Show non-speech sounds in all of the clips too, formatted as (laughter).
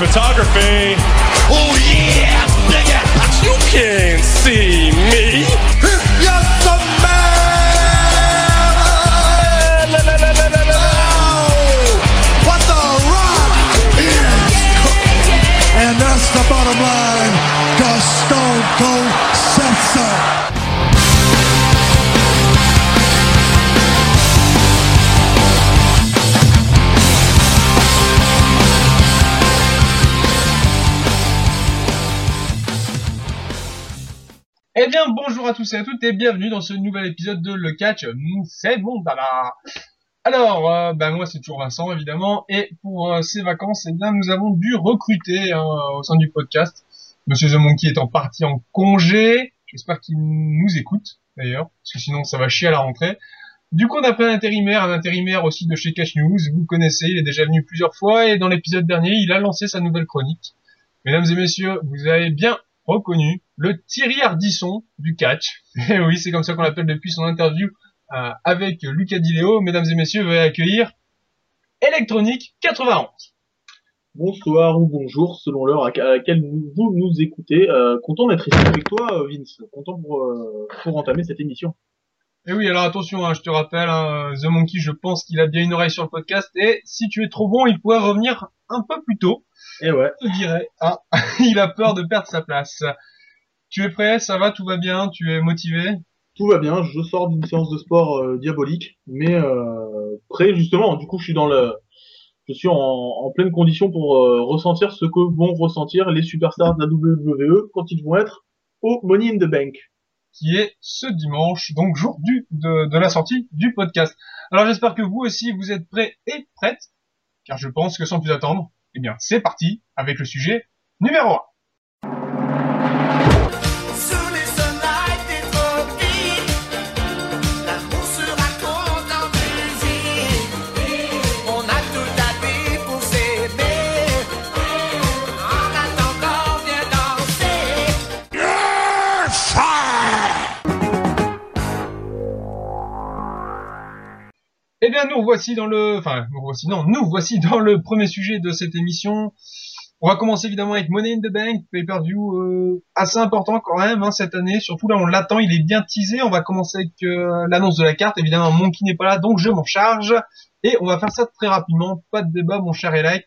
photography, Oh yeah, Eh bien, bonjour à tous et à toutes et bienvenue dans ce nouvel épisode de Le Catch. Nous, c'est mon dada. Alors, euh, ben moi c'est toujours Vincent évidemment et pour euh, ces vacances, eh bien nous avons dû recruter hein, au sein du podcast. Monsieur The Monkey étant parti en congé, j'espère qu'il nous écoute d'ailleurs, parce que sinon ça va chier à la rentrée. Du coup, on a pris un intérimaire, un intérimaire aussi de chez Cash News. Vous connaissez, il est déjà venu plusieurs fois et dans l'épisode dernier, il a lancé sa nouvelle chronique. Mesdames et messieurs, vous avez bien reconnu le Thierry Ardisson du catch. (laughs) Et oui, c'est comme ça qu'on l'appelle depuis son interview euh, avec Lucas Dileo. Mesdames et messieurs, veuillez accueillir Electronic 91. Bonsoir ou bonjour, selon l'heure à laquelle vous nous écoutez. Euh, content d'être ici avec toi, euh, Vince. Content pour, pour entamer cette émission. Et oui, alors attention, hein, je te rappelle, hein, The Monkey, je pense qu'il a bien une oreille sur le podcast. Et si tu es trop bon, il pourrait revenir un peu plus tôt. Et ouais, Je dirais, hein, (laughs) il a peur de perdre sa place. Tu es prêt? Ça va? Tout va bien? Tu es motivé? Tout va bien. Je sors d'une séance de sport euh, diabolique, mais euh, prêt justement. Du coup, je suis dans le, je suis en, en pleine condition pour euh, ressentir ce que vont ressentir les superstars de la WWE quand ils vont être au Money in the Bank. Qui est ce dimanche, donc jour du, de, la sortie du podcast. Alors j'espère que vous aussi vous êtes prêts et prêtes, car je pense que sans plus attendre, eh bien c'est parti avec le sujet numéro 1. Nous voici dans le, non, nous voici dans le premier sujet de cette émission. On va commencer évidemment avec Money in the Bank, pay-per-view euh, assez important quand même hein, cette année. Surtout là on l'attend, il est bien teasé. On va commencer avec euh, l'annonce de la carte. Évidemment Monkey n'est pas là, donc je m'en charge. Et on va faire ça très rapidement, pas de débat mon cher Elec.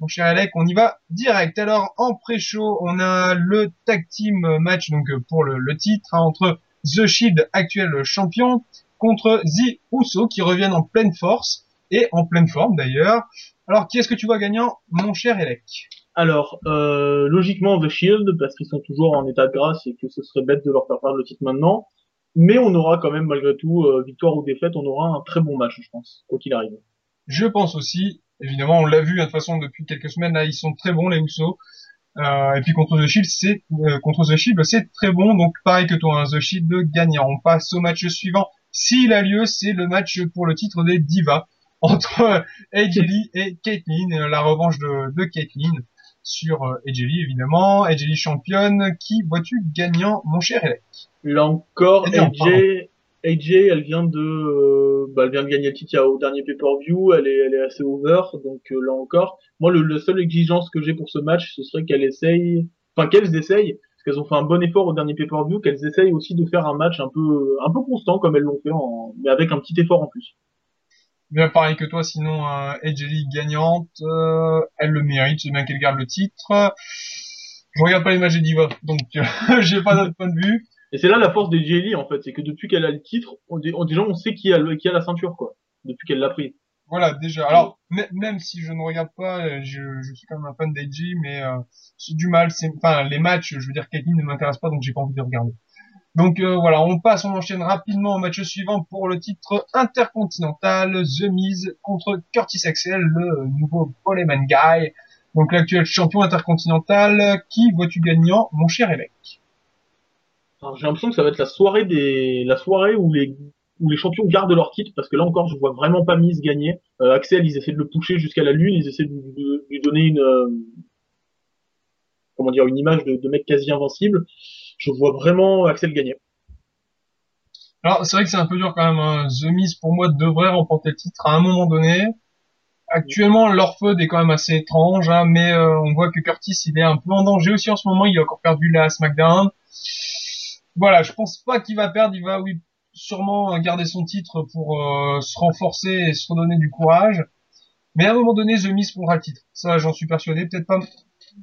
Mon cher Elec, on y va direct. Alors en pré-show, on a le tag team match donc euh, pour le, le titre hein, entre The Shield, actuel champion, contre The Uso qui reviennent en pleine force et en pleine forme d'ailleurs. Alors qui est-ce que tu vois gagnant, mon cher Elec? Alors, euh, logiquement, The Shield, parce qu'ils sont toujours en état de grâce et que ce serait bête de leur faire perdre le titre maintenant. Mais on aura quand même, malgré tout, euh, victoire ou défaite, on aura un très bon match, je pense, quoi qu'il arrive. Je pense aussi, évidemment, on l'a vu de toute façon depuis quelques semaines, là, ils sont très bons les Usos. Euh, et puis contre The Shield, c'est euh, contre The Shield, c'est très bon. Donc pareil que toi, hein, The Shield gagnant. On passe au match suivant. S'il a lieu, c'est le match pour le titre des Divas entre euh, AJ Lee et Caitlyn, euh, la revanche de, de Caitlyn sur euh, AJ Lee évidemment. AJ Lee championne. Qui vois-tu gagnant, mon cher Elec? Là encore, AJ, AJ, elle vient de, euh, bah, elle vient de gagner le titre au dernier pay-per-view, elle est, elle est assez over, donc euh, là encore, moi le, le seule exigence que j'ai pour ce match, ce serait qu'elle essaye, enfin qu'elles essayent, parce qu'elles ont fait un bon effort au dernier pay-per-view, qu'elles essayent aussi de faire un match un peu, un peu constant comme elles l'ont fait, en, mais avec un petit effort en plus. Bien pareil que toi, sinon euh, AJ Lee gagnante, euh, elle le mérite, c'est bien qu'elle garde le titre. Je regarde pas les matchs des Divas, donc euh, (laughs) j'ai pas d'autre point de vue. Et c'est là la force des Jelly en fait, c'est que depuis qu'elle a le titre, on, déjà on sait qui a, le, qui a la ceinture quoi, depuis qu'elle l'a pris. Voilà, déjà. Alors, mê- même si je ne regarde pas, euh, je, je suis quand même un fan d'AJ, mais euh, c'est du mal. C'est, enfin, les matchs, je veux dire, Caitlyn ne m'intéresse pas, donc j'ai pas envie de regarder. Donc euh, voilà, on passe, on enchaîne rapidement au match suivant pour le titre intercontinental, The Miz contre Curtis Axel, le nouveau Poleman Guy. Donc l'actuel champion intercontinental, qui vois-tu gagnant, mon cher évêque? Alors, j'ai l'impression que ça va être la soirée des, la soirée où les, où les champions gardent leur titre, parce que là encore, je vois vraiment pas Miz gagner. Euh, Axel, ils essaient de le pousser jusqu'à la lune, ils essaient de, lui donner une, euh, comment dire, une image de, mec quasi invincible. Je vois vraiment Axel gagner. Alors c'est vrai que c'est un peu dur quand même. Hein. The Miz pour moi devrait remporter le titre à un moment donné. Actuellement leur est quand même assez étrange, hein, mais euh, on voit que Curtis il est un peu en danger aussi en ce moment. Il a encore perdu la SmackDown. Voilà, je pense pas qu'il va perdre. Il va oui sûrement garder son titre pour euh, se renforcer et se redonner du courage. Mais à un moment donné, The Miz prendra le titre. Ça, j'en suis persuadé. Peut-être pas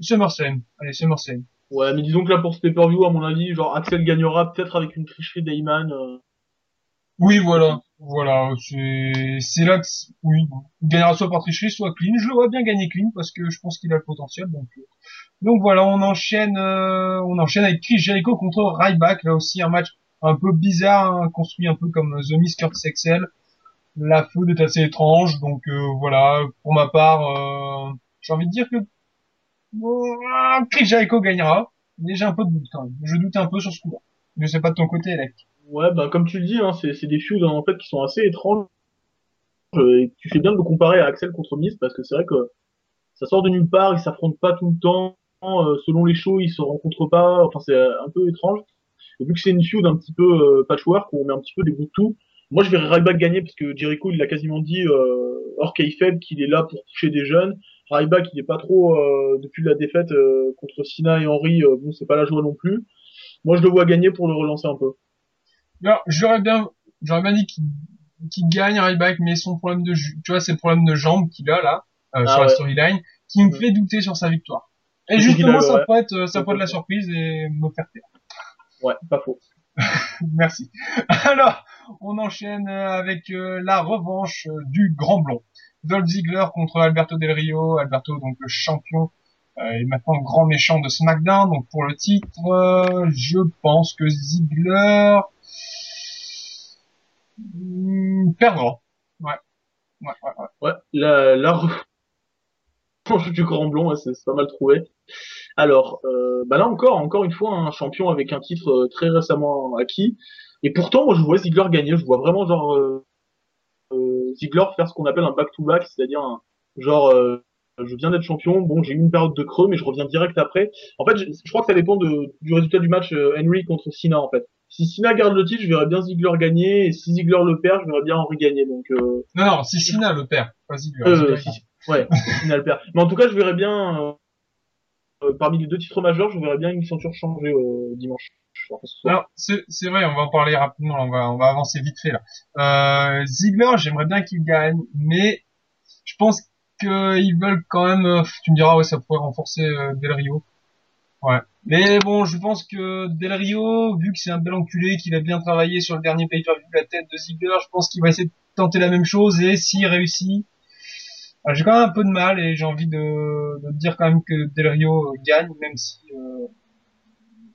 SummerSlam. Allez, SummerSlam. Ouais, mais disons que là, pour ce pay-per-view, à mon avis, genre, Axel gagnera peut-être avec une tricherie d'Ayman. euh, Oui, voilà. Voilà, c'est là que oui, il gagnera soit par tricherie, soit clean. Je le vois bien gagner clean parce que je pense qu'il a le potentiel. Donc euh, donc voilà, on enchaîne euh, on enchaîne avec Chris Jericho contre Ryback. Là aussi un match un peu bizarre, hein, construit un peu comme The Miz Curtis Excel. La feud est assez étrange, donc euh, voilà. Pour ma part, euh, j'ai envie de dire que euh, Chris Jericho gagnera, mais j'ai un peu de doute quand même. Je doute un peu sur ce coup-là. Je sais pas de ton côté, Alec. Ouais, bah, comme tu le dis, hein, c'est, des feuds, en fait, qui sont assez étranges. Euh, Et tu fais bien de le comparer à Axel contre Miz, parce que c'est vrai que ça sort de nulle part, ils s'affrontent pas tout le temps, euh, selon les shows, ils se rencontrent pas, enfin, c'est un peu étrange. Et vu que c'est une feud un petit peu euh, patchwork, où on met un petit peu des bouts de tout, moi je verrais Ryback gagner, parce que Jericho, il l'a quasiment dit, euh, hors kayfabe, qu'il est là pour toucher des jeunes. Ryback, il est pas trop, euh, depuis la défaite euh, contre Cena et Henry, bon, c'est pas la joie non plus. Moi, je le vois gagner pour le relancer un peu. Alors, j'aurais bien, j'aurais bien dit qu'il qu'il gagne Ryback, mais son problème de, tu vois, c'est le problème de jambes qu'il a là, euh, Ah sur la storyline, qui me Ouais. fait douter sur sa victoire. Et justement, a- ça ouais. pourrait être, ça pourrait être la surprise et me faire taire. Ouais, pas faux. (laughs) Merci. Alors, on enchaîne euh, avec euh, la revanche euh, du Grand Blond. Dolph Ziggler contre Alberto Del Rio. Alberto, donc le champion, euh, est maintenant grand méchant de SmackDown. Donc pour le titre, je pense que Ziggler hmm, perdra. Ouais. Ouais, ouais, ouais. Ouais, la, la du Grand Blond, c'est pas mal trouvé. Alors, euh, bah là encore, encore une fois, un champion avec un titre euh, très récemment acquis. Et pourtant, moi, je vois Ziggler gagner. Je vois vraiment genre euh, euh, Ziggler faire ce qu'on appelle un back-to-back, c'est-à-dire un genre, euh, je viens d'être champion. Bon, j'ai eu une période de creux, mais je reviens direct après. En fait, je, je crois que ça dépend de, du résultat du match Henry contre Cena, en fait. Si Cena garde le titre, je verrais bien Ziggler gagner, et si Ziggler le perd, je verrais bien Henry gagner. Donc, euh, Non, non, si Cena le perd, pas Ziggler. euh, si. Ouais, Cena le perd. Mais en tout cas, je verrais bien, euh, euh, parmi les deux titres majeurs, je verrais bien une ceinture changer euh, dimanche. Alors, c'est vrai, on va en parler rapidement, on va, on va avancer vite fait, là. Euh, Ziggler, j'aimerais bien qu'il gagne, mais je pense qu'ils veulent quand même, euh, tu me diras, ouais, ça pourrait renforcer euh, Del Rio. Ouais. Mais bon, je pense que Del Rio, vu que c'est un bel enculé, qu'il a bien travaillé sur le dernier pay-per-view la tête de Ziggler, je pense qu'il va essayer de tenter la même chose, et s'il réussit, j'ai quand même un peu de mal, et j'ai envie de, de dire quand même que Del Rio euh, gagne, même si... euh,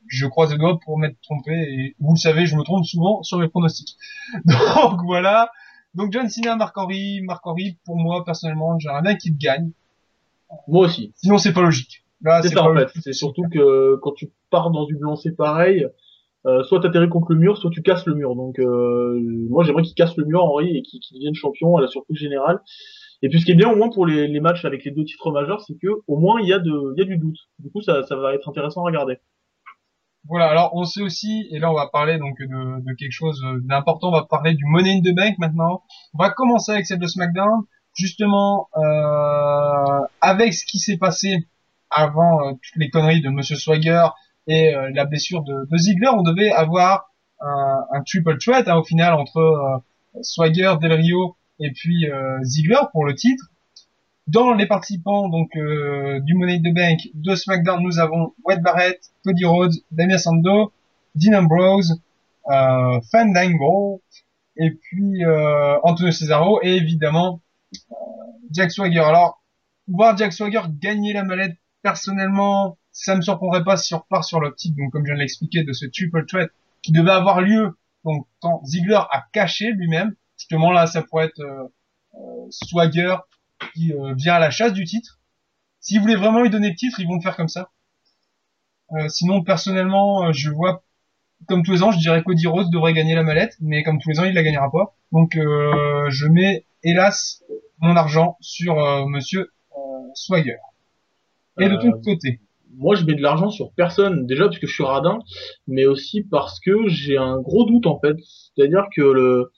je croise les doigts pour m'être trompé et vous le savez, je me trompe souvent sur mes pronostics. (laughs) Donc voilà. Donc John Cena, Marc Henry, Marc Henry, pour moi personnellement, j'aimerais bien qu'il gagne. Moi aussi. Sinon c'est pas logique. Là, C'est ça en fait. C'est surtout que quand tu pars dans une lancée pareille, euh, soit t'atterris contre le mur, soit tu casses le mur. Donc euh, moi j'aimerais qu'il casse le mur Henry et qu'il qu'il devienne champion à la surprise générale. Et puis ce qui est bien au moins pour les, matchs avec les deux titres majeurs, c'est que au moins il y a y a du doute. Du coup ça, ça va être intéressant à regarder. Voilà. Alors on sait aussi, et là on va parler donc de, de quelque chose d'important. On va parler du Money in the Bank maintenant. On va commencer avec celle de SmackDown, justement euh, avec ce qui s'est passé avant euh, toutes les conneries de Monsieur Swagger et euh, la blessure de, de Ziggler. On devait avoir un, un triple threat hein, au final entre euh, Swagger, Del Rio et puis euh, Ziggler pour le titre. Dans les participants donc euh, du Money in the Bank de SmackDown, nous avons Wade Barrett, Cody Rhodes, Damien Sandow, Dean Ambrose, euh, Fandango et puis euh, Antonio Cesaro et évidemment Jack Swagger. Alors, voir Jack Swagger gagner la mallette, personnellement, ça me surprendrait pas si on repart sur l'optique, donc comme je viens de l'expliquer, de ce triple threat qui devait avoir lieu donc quand Ziggler a caché lui-même. Justement là, ça pourrait être euh, euh, Swagger qui euh, vient à la chasse du titre. S'ils voulaient vraiment lui donner le titre, ils vont le faire comme ça. Sinon, personnellement, je vois comme tous les ans, je dirais Cody Rhodes devrait gagner la mallette, mais comme tous les ans, il la gagnera pas. Donc, je mets hélas mon argent sur Monsieur Swagger. Et de ton côté, Moi, je mets de l'argent sur personne, déjà parce que je suis radin, mais aussi parce que j'ai un gros doute en fait. C'est-à-dire que le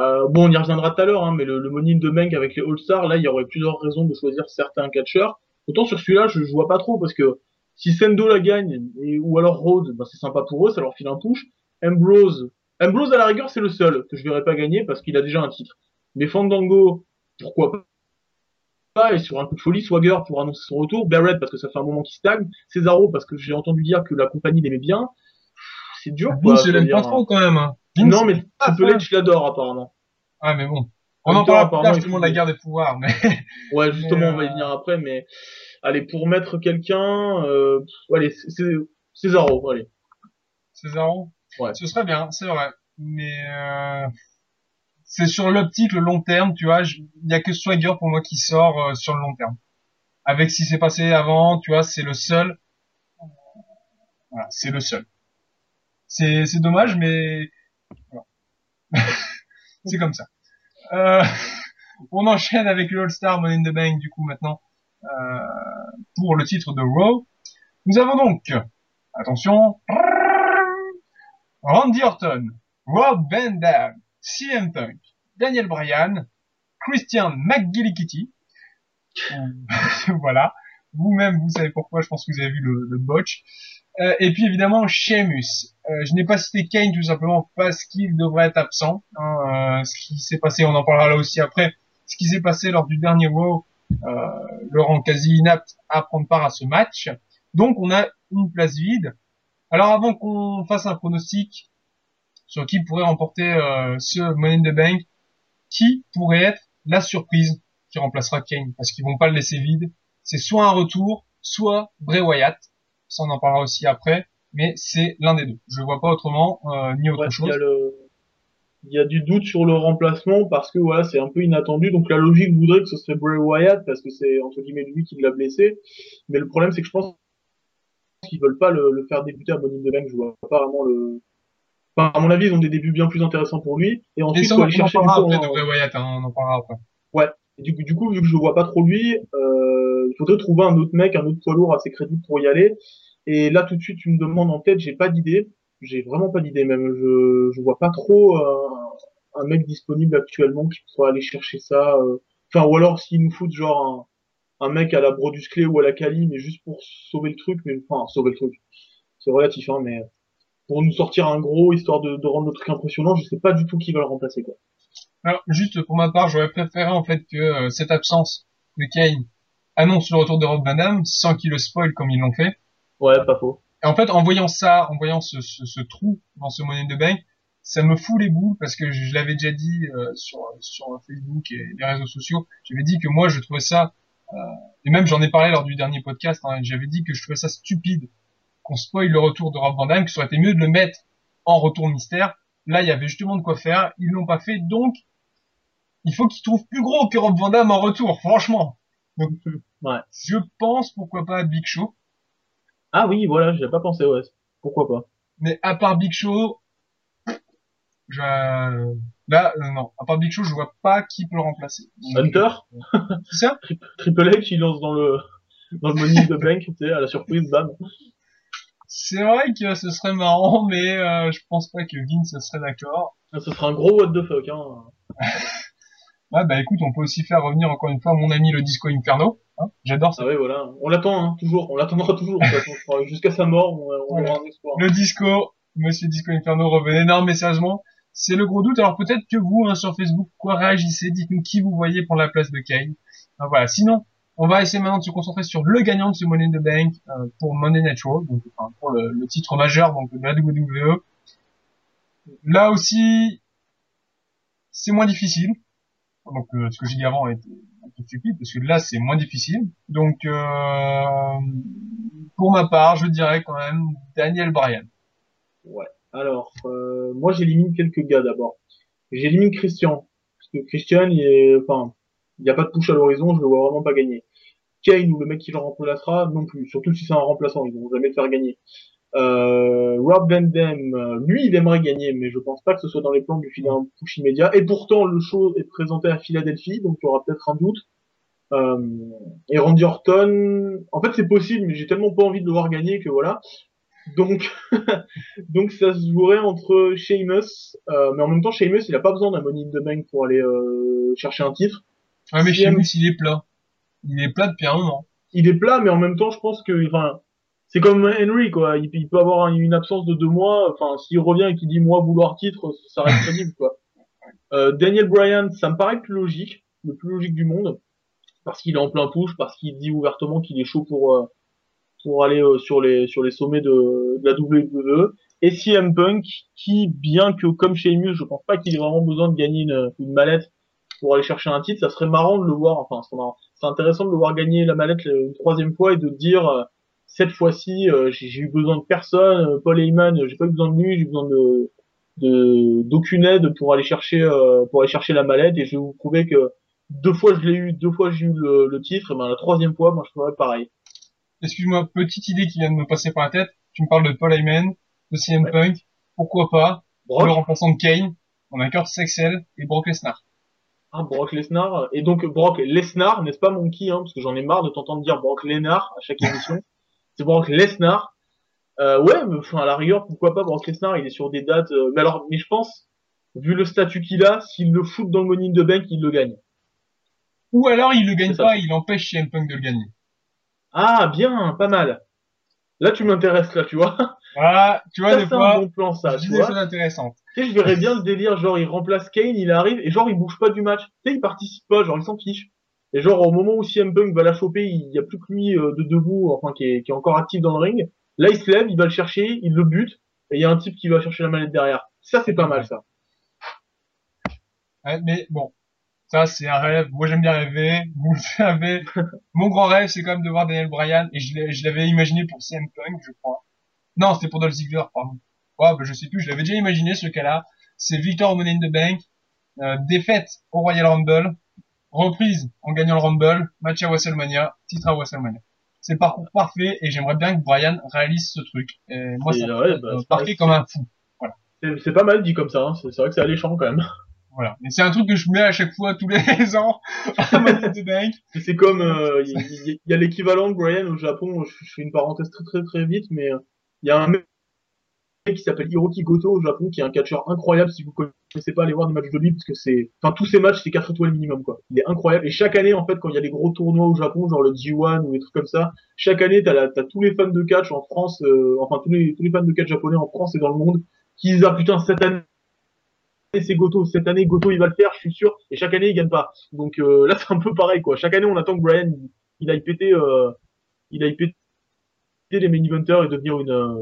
euh, bon, on y reviendra tout à l'heure, hein, mais le, le Money in avec les All-Stars, là, il y aurait plusieurs raisons de choisir certains catcheurs. Autant sur celui-là, je, je vois pas trop parce que si Sendo la gagne ou alors Rhodes, ben, c'est sympa pour eux, ça leur file un push. Ambrose, Ambrose à la rigueur, c'est le seul que je verrais pas gagner parce qu'il a déjà un titre. Mais Fandango, pourquoi pas Et sur un coup de folie, Swagger pour annoncer son retour, Barrett parce que ça fait un moment qu'il stagne, Cesaro parce que j'ai entendu dire que la compagnie l'aimait bien. C'est dur. Vince, je l'aime pas trop quand même. hein. Non, mais Triple. H l'adore apparemment. Ah, mais bon. On en parlera plus tard apparemment, justement de la guerre des pouvoirs, mais (laughs) Ouais, justement, on va y euh, venir après, mais allez, pour mettre quelqu'un, euh, allez, Cesaro, allez. Cesaro, Ouais. ce serait bien, c'est vrai. Mais euh, c'est sur l'optique, le long terme, tu vois. je- Il y a que Swagger pour moi qui sort euh, sur le long terme. Avec ce qui s'est passé avant, tu vois, c'est le seul. Voilà, c'est le seul. C'est dommage, mais voilà. (laughs) c'est comme ça. Euh, (laughs) on enchaîne avec le All-Star Money in the Bank du coup maintenant euh, pour le titre de Raw. Nous avons donc, attention, Randy Orton, Rob Van Dam, CM Punk, Daniel Bryan, Christian McGillicuddy. (laughs) voilà. Vous-même, vous savez pourquoi, je pense que vous avez vu le botch. Euh, et puis évidemment, Sheamus. Euh, je n'ai pas cité Kane tout simplement parce qu'il devrait être absent. hein, euh, ce qui s'est passé, on en parlera là aussi après. Ce qui s'est passé lors du dernier euh, le rend quasi inapte à prendre part à ce match. Donc on a une place vide. Alors avant qu'on fasse un pronostic sur qui pourrait remporter ce Money in the Bank, qui pourrait être la surprise qui remplacera Kane? Parce qu'ils vont pas le laisser vide. C'est soit un retour, soit Bray Wyatt. Ça on en parlera aussi après. Mais c'est l'un des deux. Je vois pas autrement, euh, ni autre Ouais, il chose. y a le, il y a du doute sur le remplacement parce que voilà, c'est un peu inattendu. Donc la logique voudrait que ce serait Bray Wyatt parce que c'est entre guillemets lui qui l'a blessé. Mais le problème c'est que je pense qu'ils veulent pas le, le faire débuter à Money in the. Je vois pas vraiment le. Enfin, à mon avis, ils ont des débuts bien plus intéressants pour lui. Et Et ensuite, ça, faut on aller en chercher du parlera après en- de Bray Wyatt, hein, on en parlera après. Et du, coup- du coup, vu que je le vois pas trop lui, euh, il faudrait trouver un autre mec, un autre poids lourd assez crédible pour y aller. Et là, tout de suite, tu me demandes en tête, j'ai pas d'idée. J'ai vraiment pas d'idée même. Je, je vois pas trop euh, un mec disponible actuellement qui pourrait aller chercher ça. euh. Enfin, ou alors s'ils nous foutent genre un, mec à la Brodus Clay ou à la Cali, mais juste pour sauver le truc. Mais enfin, sauver le truc. C'est relatif, hein, mais pour nous sortir un gros histoire de, de rendre le truc impressionnant, je sais pas du tout qui va le remplacer quoi. Alors, juste pour ma part, j'aurais préféré en fait que euh, cette absence de Kane annonce le retour de Rob Van Dam sans qu'il le spoil comme ils l'ont fait. Ouais, pas faux. Et en fait, en voyant ça, en voyant ce, ce, ce trou dans ce Money the Bank, ça me fout les boules parce que je, je l'avais déjà dit euh, sur, sur Facebook et les réseaux sociaux. J'avais dit que moi, je trouvais ça, euh, et même j'en ai parlé lors du dernier podcast, hein, j'avais dit que je trouvais ça stupide qu'on spoil le retour de Rob Van Dam, que ça aurait été mieux de le mettre en retour mystère. Là, il y avait justement de quoi faire. Ils l'ont pas fait, donc il faut qu'ils trouvent plus gros que Rob Van Dam en retour, franchement. (laughs) Ouais. je pense pourquoi pas à Big Show. Ah oui, voilà, j'y ai pas pensé, ouais. Pourquoi pas. Mais à part Big Show, je... là, euh, non, à part Big Show, je vois pas qui peut le remplacer. Hunter? C'est ça? (laughs) Triple H, il lance dans le, dans le Money the Bank, tu sais, à la surprise, bam. C'est vrai que ce serait marrant, mais euh, je pense pas que Vince serait d'accord. Ce sera un gros what the fuck, hein. (laughs) Ouais, bah écoute, on peut aussi faire revenir encore une fois mon ami le Disco Inferno. Hein J'adore ça. Ah ouais, voilà. On l'attend, hein, toujours. On l'attendra toujours. Jusqu'à sa mort, on, on Voilà. aura un espoir. Le Disco, Monsieur Disco Inferno, revenez. Non, mais sérieusement, c'est le gros doute. Alors peut-être que vous, hein, sur Facebook, quoi réagissez, dites-nous qui vous voyez pour la place de Kane. Voilà. Sinon, on va essayer maintenant de se concentrer sur le gagnant de ce Money in the Bank euh, pour Money Night Raw, donc enfin, pour le, le titre majeur donc de la WWE. Là aussi, c'est moins difficile. Donc euh, ce que j'ai dit avant était un peu stupide parce que là c'est moins difficile. Donc euh, pour ma part, je dirais quand même Daniel Bryan. Ouais. Alors, euh, moi j'élimine quelques gars d'abord. J'élimine Christian. Parce que Christian, il est, enfin, il n'y a pas de push à l'horizon, je le vois vraiment pas gagner. Kane ou le mec qui le remplacera, non plus. Surtout si c'est un remplaçant, ils vont jamais le faire gagner. Euh, Rob Van Dam, euh, lui, il aimerait gagner, mais je pense pas que ce soit dans les plans du filer un push immédiat. Et pourtant, le show est présenté à Philadelphie, donc il y aura peut-être un doute. Euh, et Randy Orton, en fait, c'est possible, mais j'ai tellement pas envie de le voir gagner que voilà. Donc, (laughs) donc ça se jouerait entre Sheamus, euh, mais en même temps, Sheamus, il a pas besoin d'un Money in the Bank pour aller euh, chercher un titre. Ouais, mais lui, il est plat. Il est plat depuis un moment. il est plat, mais en même temps, je pense que, enfin, c'est comme Henry, quoi. Il, peut avoir un- une absence de deux mois. Enfin, s'il revient et qu'il dit moi vouloir titre, ça reste crédible, quoi. Euh, Daniel Bryan, ça me paraît plus logique, le plus logique du monde, parce qu'il est en plein push, parce qu'il dit ouvertement qu'il est chaud pour euh, pour aller euh, sur les sur les sommets de, de la WWE. Et CM Punk, qui, bien que comme chez Emu, je pense pas qu'il ait vraiment besoin de gagner une, une mallette pour aller chercher un titre, ça serait marrant de le voir. Enfin. C'est intéressant de le voir gagner la mallette euh, une troisième fois et de dire euh, cette fois-ci, euh, j'ai eu besoin de personne. euh, Paul Heyman, euh, j'ai pas eu besoin de lui, j'ai eu besoin de d'aucune aide pour aller chercher euh, pour aller chercher la mallette et je vais vous prouver que deux fois je l'ai eu, deux fois j'ai eu le, le titre, et ben la troisième fois, moi je ferais pareil. Excuse-moi, petite idée qui vient de me passer par la tête. Tu me parles de Paul Heyman, de CM Ouais. Punk. Pourquoi pas? Brock, le remplaçant de Kane, on a Kurt Sexel et Brock Lesnar. hein, Brock Lesnar et donc Brock Lesnar, n'est-ce pas Monkey hein, parce que j'en ai marre de t'entendre dire Brock Lesnar à chaque émission. (laughs) C'est Brock Lesnar. Euh, ouais, mais enfin à la rigueur, pourquoi pas Brock Lesnar, il est sur des dates euh, mais alors mais je pense vu le statut qu'il a, s'il le fout dans le Money in the Bank, il le gagne. Ou alors il le gagne pas, il empêche CM Punk de le gagner. Ah, bien, pas mal. Là, tu m'intéresses, là, tu vois. Voilà, tu vois, Ça, des fois, un bon plan, ça, je tu des vois. choses intéressantes. Tu sais, je verrais bien le délire, genre, il remplace Kane, il arrive, et genre, il bouge pas du match. Tu sais, il participe pas, genre, il s'en fiche. Et genre, au moment où CM Punk va la choper, il y a plus que lui euh, de debout, enfin, qui est, qui est encore actif dans le ring. Là, il se lève, il va le chercher, il le bute, et il y a un type qui va chercher la manette derrière. Ça, c'est pas mal, ça. Ouais, mais bon, ça c'est un rêve. Moi j'aime bien rêver. Vous le savez. (laughs) Mon grand rêve c'est quand même de voir Daniel Bryan et je l'avais imaginé pour CM Punk, je crois. Non, c'était pour Dolph Ziggler, pardon. Ouais, bah, je sais plus. Je l'avais déjà imaginé ce cas-là. C'est victoire au Money in the Bank, euh, défaite au Royal Rumble, reprise en gagnant le Rumble, match à WrestleMania, titre à WrestleMania. C'est le parcours parfait et j'aimerais bien que Bryan réalise ce truc. Et moi, Et ça ouais, bah, euh, comme un fou. C'est c'est pas mal dit comme ça, hein. c'est vrai que c'est alléchant quand même. (laughs) Voilà. Et c'est un truc que je mets à chaque fois, tous les (laughs) ans, à (laughs) c'est comme, euh, il y, il y a l'équivalent de Brian au Japon, je, je fais une parenthèse très très très vite, mais euh, il y a un mec qui s'appelle Hiroki Goto au Japon, qui est un catcheur incroyable, si vous connaissez pas, allez voir des matchs de lui, parce que c'est, enfin tous ces matchs c'est 4 étoiles minimum quoi. Il est incroyable, et chaque année en fait quand il y a des gros tournois au Japon, genre le G1 ou des trucs comme ça, chaque année t'as, la- t'as tous les fans de catch en France, euh, enfin tous les, tous les fans de catch japonais en France et dans le monde, qui disent ah putain cette année c'est Goto, cette année Goto il va le faire, je suis sûr, et chaque année il gagne pas. Donc euh, là (laughs) c'est un peu pareil quoi. Chaque année on attend que Brian il, il aille péter, euh, il aille péter les main eventers et devenir une, euh,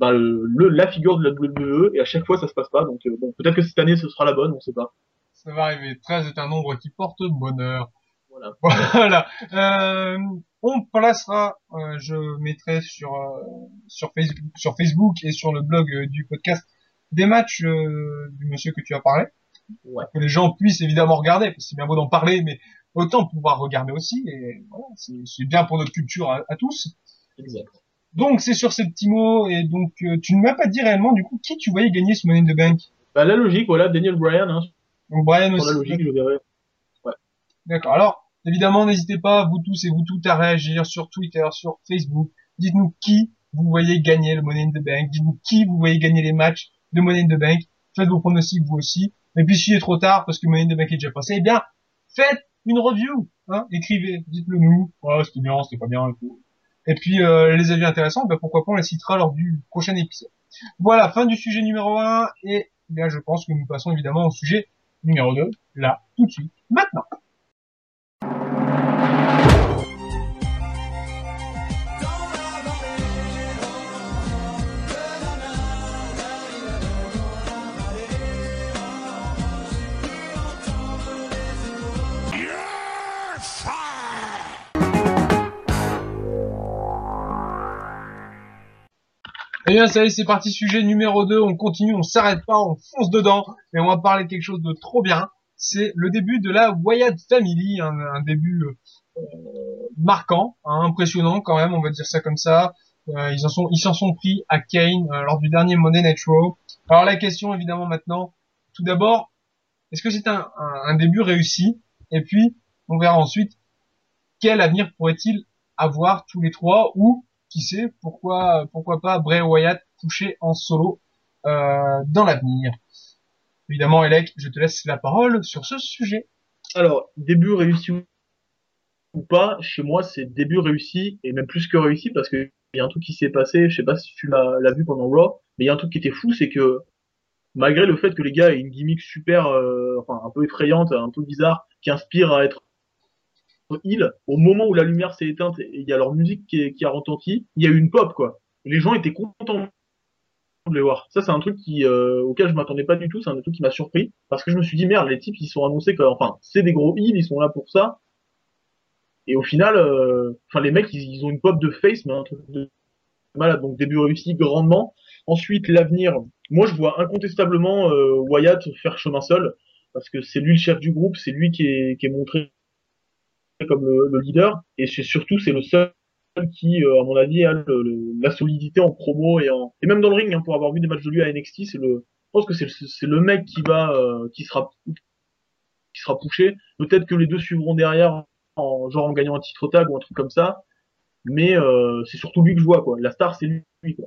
bah, le, la figure de la WWE, et à chaque fois ça se passe pas. Donc euh, bon, peut-être que cette année ce sera la bonne, on sait pas. Ça va arriver. 13 est un nombre qui porte bonheur. Voilà. (laughs) Voilà. Euh, on placera, euh, je mettrai sur euh, sur Facebook, sur Facebook et sur le blog euh, du podcast des matchs du monsieur que tu as parlé. Ouais. Que les gens puissent évidemment regarder, parce que c'est bien beau d'en parler, mais autant pouvoir regarder aussi. Et voilà, c'est c'est bien pour notre culture à, à tous. Exact. Donc c'est sur ces petits mots et donc euh, tu ne m'as pas dit réellement du coup qui tu voyais gagner ce Money in the Bank? Bah la logique, voilà, Daniel Bryan, hein, Donc pour aussi. la logique, je verrai. D'accord. Alors, évidemment, n'hésitez pas, vous tous et vous toutes, à réagir sur Twitter, sur Facebook. Dites-nous qui vous voyez gagner le Money in the Bank. Dites-nous qui vous voyez gagner les matchs de Money in the Bank. Faites vos pronostics vous aussi. Et puis, s'il est trop tard, parce que Money in the Bank est déjà passé, eh bien, faites une review. Hein, écrivez, dites-le nous. Ouais, c'était bien, c'était pas bien et tout. Et puis, euh, les avis intéressants, ben, pourquoi pas, on les citera lors du prochain épisode. Voilà, fin du sujet numéro 1. Et, eh bien, je pense que nous passons évidemment au sujet numéro 2, là, tout de suite, maintenant. Eh bien, ça y est, c'est parti, sujet numéro 2. On continue, on s'arrête pas, on fonce dedans. Et on va parler de quelque chose de trop bien. C'est le début de la Wyatt Family, un, un début euh, marquant, hein, impressionnant quand même, on va dire ça comme ça. Euh, ils en sont, s'en sont pris à Kane euh, lors du dernier Monday Night. Alors la question, évidemment, maintenant, tout d'abord, est-ce que c'est un, un, un début réussi? Et puis, on verra ensuite quel avenir pourrait-il avoir tous les trois ou qui sait, pourquoi, pourquoi pas Bray Wyatt couché en solo euh, dans l'avenir. Évidemment, Elec, je te laisse la parole sur ce sujet. Alors, début réussi ou pas, chez moi, c'est début réussi, et même plus que réussi, parce que il y a un truc qui s'est passé, je sais pas si tu l'as l'as vu pendant Raw, mais il y a un truc qui était fou, c'est que malgré le fait que les gars aient une gimmick super, euh, enfin un peu effrayante, un peu bizarre, qui inspire à être il, au moment où la lumière s'est éteinte et il y a leur musique qui, est- qui a retenti, il y a eu une pop quoi. Les gens étaient contents de les voir. Ça c'est un truc qui euh, auquel je m'attendais pas du tout, c'est un truc qui m'a surpris parce que je me suis dit merde, les types ils sont annoncés comme enfin, c'est des gros heals, ils sont là pour ça. Et au final euh, enfin les mecs ils, ils ont une pop de face mais un truc de malade donc début réussi grandement. Ensuite l'avenir, moi je vois incontestablement euh, Wyatt faire chemin seul parce que c'est lui le chef du groupe, c'est lui qui est, qui est montré comme le, le leader et c'est surtout c'est le seul qui euh, à mon avis a la solidité en promo et en et même dans le ring hein, pour avoir vu des matchs de lui à NXT c'est le je pense que c'est le, mec qui va euh, qui sera qui sera poussé peut-être que les deux suivront derrière en genre en gagnant un titre tag ou un truc comme ça mais euh, c'est surtout lui que je vois quoi la star c'est lui quoi.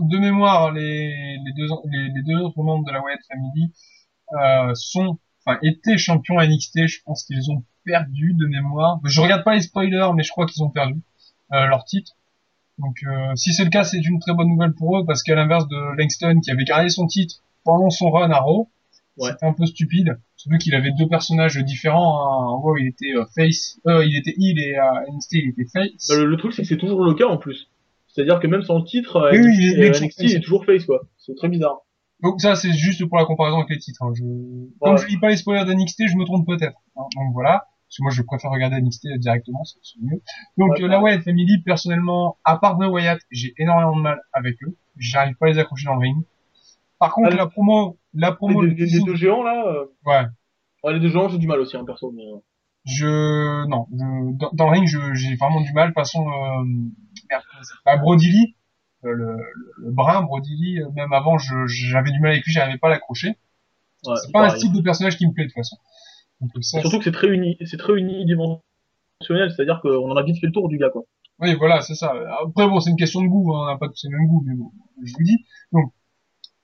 De mémoire, les, les, deux, les, deux autres membres de la Wyatt Family sont, enfin, étaient champions NXT. Je pense qu'ils ont perdu de mémoire. Je regarde pas les spoilers, mais je crois qu'ils ont perdu euh, leur titre. Donc, euh, si c'est le cas, c'est une très bonne nouvelle pour eux, parce qu'à l'inverse de Langston, qui avait gardé son titre pendant son run à Raw, Ouais. c'était un peu stupide. Surtout qu'il avait deux personnages différents. Hein. En Raw, il était euh, face, euh, il était heel et à NXT, il était face. Bah, le, le truc c'est que c'est toujours le cas en plus c'est-à-dire que même sans le titre euh, Oui, il il NXT, il est toujours face quoi c'est très bizarre Donc ça, c'est juste pour la comparaison avec les titres. hein. Je... Comme je lis pas les spoilers d'NXT, je me trompe peut-être. hein. Donc voilà. Parce que moi, je préfère regarder NXT directement, c'est mieux. Donc Ouais, euh, la Wyatt Family, personnellement, à part de Wyatt, j'ai énormément de mal avec eux. J'arrive pas à les accrocher dans le ring. Par contre, Ah, la promo, la promo, les, deux géants là euh, ouais. ouais, les deux géants j'ai du mal aussi hein, perso mais euh, Je, non, je- dans, dans le ring, je- j'ai vraiment du mal. De toute façon, euh, merde, bah, Brody Lee, euh, le, le, brun Brody Lee, même avant, j'avais du mal avec lui, j'arrivais pas à l'accrocher. ouais, C'est pas un style de personnage qui me plaît de toute façon. Surtout que c'est très uni, c'est très unidimensionnel, c'est-à-dire qu'on en a vite fait le tour du gars, quoi. Oui, voilà, c'est ça. Après, bon, c'est une question de goût, hein, on n'a pas tous les mêmes goûts, mais bon, je vous dis. Donc,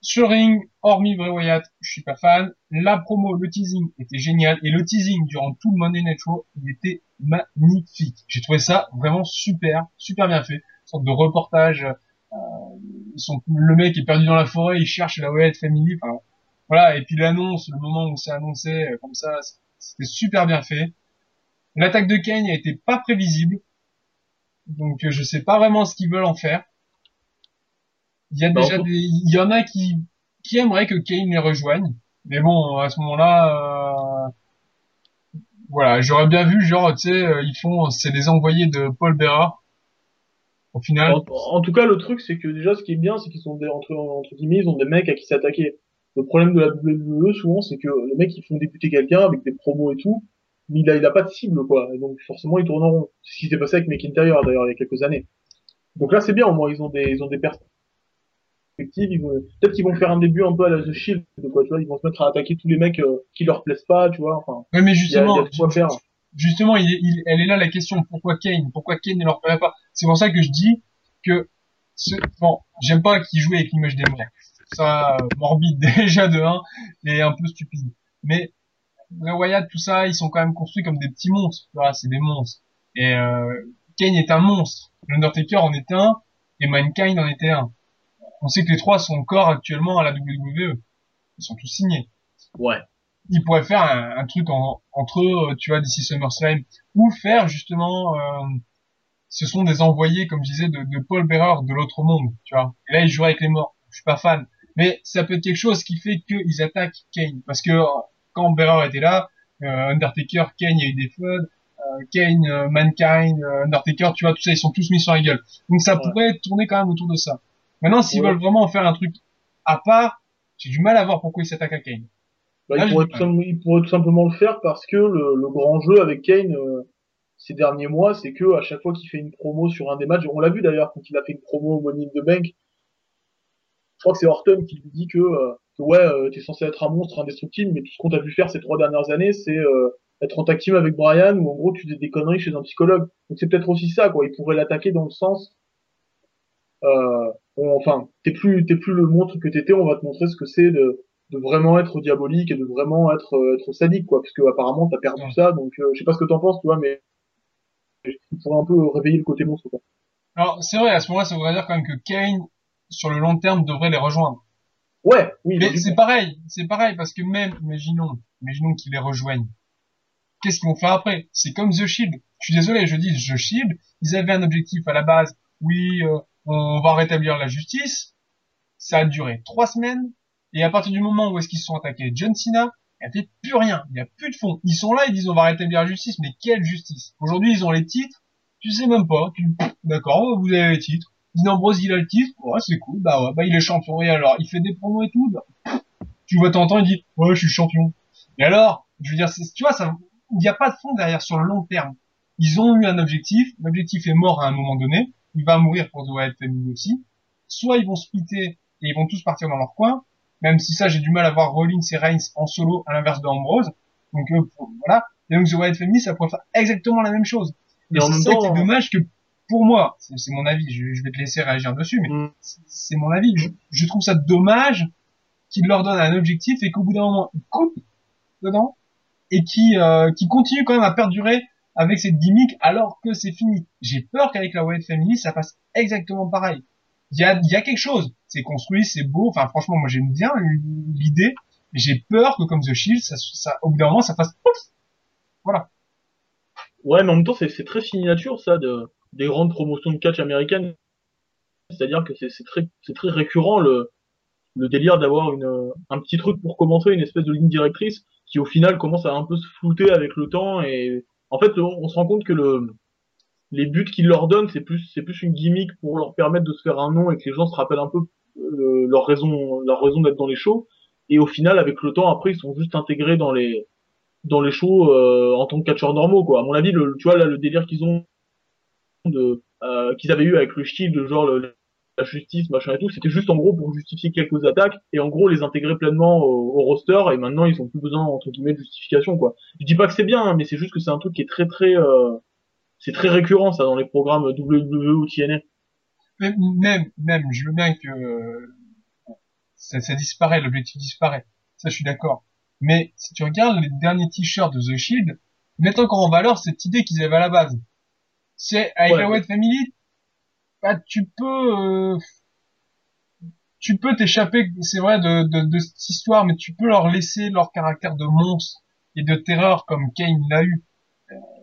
sur ring, hormis Bray Wyatt, je suis pas fan. La promo, le teasing était génial, et le teasing durant tout le Monday Night Raw, il était magnifique. J'ai trouvé ça vraiment super, super bien fait. Une sorte de reportage, euh, ils sont, le mec est perdu dans la forêt, il cherche la Wyatt Family, enfin, voilà, et puis l'annonce, le moment où c'est annoncé, euh, comme ça, c'était super bien fait. L'attaque de Kane a été pas prévisible. Donc euh, je sais pas vraiment ce qu'ils veulent en faire. Il y a Bah, déjà des, il y en a qui qui aimeraient que Kane les rejoigne, mais bon à ce moment-là, euh, voilà, j'aurais bien vu genre tu sais euh, ils font c'est des envoyés de Paul Bearer. Au final, En, en tout cas, le truc, c'est que déjà, ce qui est bien, c'est qu'ils sont des, entre, entre guillemets, ils ont des mecs à qui s'attaquer. Le problème de la WWE, souvent, c'est que les mecs, ils font débuter quelqu'un avec des promos et tout, mais il a, il a pas de cible, quoi. Et donc, forcément, ils tournent en rond. C'est ce qui s'est passé avec McIntyre, d'ailleurs, il y a quelques années. Donc là, c'est bien, au moins, ils ont des, ils ont des perspectives. Ils vont, peut-être qu'ils vont faire un début un peu à la The Shield, quoi, tu vois, ils vont se mettre à attaquer tous les mecs euh, qui leur plaisent pas, tu vois, enfin, Ouais, mais il y a, il y justement, a de quoi faire. justement, il, est- il- elle est là la question. Pourquoi Kane? Pourquoi Kane ne leur plairait pas? C'est pour ça que je dis que ce, bon, j'aime pas qu'ils jouent avec l'image des morts. Ça, euh, morbide (laughs) déjà de 1 et un peu stupide. Mais Bray Wyatt, tout ça, ils sont quand même construits comme des petits monstres. Voilà, c'est des monstres. Et euh, Kane est un monstre. L'Undertaker en était un et Mankind en était un. On sait que les trois sont encore actuellement à la WWE. Ils sont tous signés Ouais. ils pourraient faire un, un truc en- entre eux, tu vois, d'ici SummerSlam, ou faire justement, euh, ce sont des envoyés, comme je disais, de, de Paul Bearer de l'autre monde, tu vois. Et là, ils jouent avec les morts. Je suis pas fan, mais ça peut être quelque chose qui fait qu'ils attaquent Kane, parce que euh, quand Bearer était là, euh, Undertaker, Kane, il y a eu des floods, euh, Kane, euh, Mankind, euh, Undertaker, tu vois, tout ça, ils sont tous mis sur la gueule. Donc ça Ouais. pourrait tourner quand même autour de ça. Maintenant, s'ils Ouais. veulent vraiment en faire un truc à part, j'ai du mal à voir pourquoi ils s'attaquent à Kane. Bah, Ah, il, pourrait sim- il pourrait tout simplement le faire parce que le, le grand jeu avec Kane euh, ces derniers mois, c'est que à chaque fois qu'il fait une promo sur un des matchs, on l'a vu d'ailleurs quand il a fait une promo au Money in the Bank, je crois que c'est Orton qui lui dit que, euh, que ouais, euh, t'es censé être un monstre indestructible, mais tout ce qu'on t'a vu faire ces trois dernières années, c'est euh, être en tag team avec Brian ou en gros tu dis des conneries chez un psychologue. Donc c'est peut-être aussi ça, quoi. Il pourrait l'attaquer dans le sens, euh, enfin, t'es plus, t'es plus le monstre que t'étais, on va te montrer ce que c'est de, de vraiment être diabolique et de vraiment être, être sadique, quoi. Parce que apparemment t'as perdu Ouais. ça, donc euh, je sais pas ce que t'en penses, tu vois, mais il pourrait un peu réveiller le côté monstre, quoi. Alors, c'est vrai, à ce moment-là, ça voudrait dire quand même que Kane, sur le long terme, devrait les rejoindre. Ouais, oui, Mais c'est pareil, c'est pareil, parce que même, imaginons, imaginons qu'ils les rejoignent. Qu'est-ce qu'ils vont faire après? C'est comme The Shield. Je suis désolé, je dis The Shield, ils avaient un objectif à la base. Oui, euh, on va rétablir la justice. Ça a duré trois semaines. Et à partir du moment où est-ce qu'ils se sont attaqués John Cena, il n'y a fait plus rien. Il n'y a plus de fond. Ils sont là, ils disent on va rétablir la justice, mais quelle justice? Aujourd'hui, ils ont les titres. Tu sais même pas. Tu, d'accord, vous avez les titres. Dean Ambrose, il a le titre. Ouais, c'est cool. Bah ouais, bah il est champion. Et alors, il fait des promos et tout. Bah, tu vois, t'entends, il dit, ouais, je suis champion. Et alors, je veux dire, tu vois, ça, il n'y a pas de fond derrière sur le long terme. Ils ont eu un objectif. L'objectif est mort à un moment donné. Il va mourir pour The Wyatt Family aussi. Soit ils vont splitter et ils vont tous partir dans leur coin. Même si ça, j'ai du mal à voir Rollins et Reigns en solo à l'inverse de Ambrose. Donc, euh, voilà. Et donc, The Wyatt Family, ça pourrait faire exactement la même chose. Et c'est ça temps, qui est dommage que, pour moi, c'est mon avis, je, je vais te laisser réagir dessus, mais Mm. c'est- mon avis. Je, je trouve ça dommage qu'il leur donne un objectif et qu'au bout d'un moment, ils coupent dedans et qui euh, qui continue quand même à perdurer avec cette gimmick alors que c'est fini. J'ai peur qu'avec la Wyatt Family, ça passe exactement pareil. Il y a, il y a quelque chose. C'est construit, c'est beau. Enfin, franchement, moi, j'aime bien l'idée. Mais j'ai peur que comme The Shield, ça, ça, au bout d'un moment, ça fasse pouf. Voilà. Ouais, mais en même temps, c'est c'est très signature, ça, de, des grandes promotions de catch américaines. C'est-à-dire que c'est très, très récurrent, le, le délire d'avoir un petit truc pour commencer, une espèce de ligne directrice, qui au final commence à un peu se flouter avec le temps, et en fait, on, se rend compte que le, les buts qu'ils leur donnent, c'est plus, plus une gimmick pour leur permettre de se faire un nom et que les gens se rappellent un peu euh, leur raison, leur raison d'être dans les shows. Et au final, avec le temps, après, ils sont juste intégrés dans les, dans les shows euh, en tant que catcheurs normaux quoi. À mon avis, le, tu vois là le délire qu'ils ont de euh, qu'ils avaient eu avec le shield, genre le- la justice, machin et tout, c'était juste en gros pour justifier quelques attaques et en gros les intégrer pleinement au, au roster et maintenant ils ont plus besoin entre guillemets de justification quoi. Je dis pas que c'est bien, hein, mais c'est juste que c'est un truc qui est très très euh, c'est très récurrent ça dans les programmes WWE ou TNA. Même, même, je veux bien que euh, ça, ça disparaît, l'objectif disparaît. Ça, je suis d'accord. Mais si tu regardes les derniers t-shirts de The Shield, mettent encore en valeur cette idée qu'ils avaient à la base. C'est avec Ouais, la ouais. Wyatt Family, bah, tu peux, euh, tu peux t'échapper, c'est vrai, de, de, de cette histoire, mais tu peux leur laisser leur caractère de monstre et de terreur comme Kane l'a eu.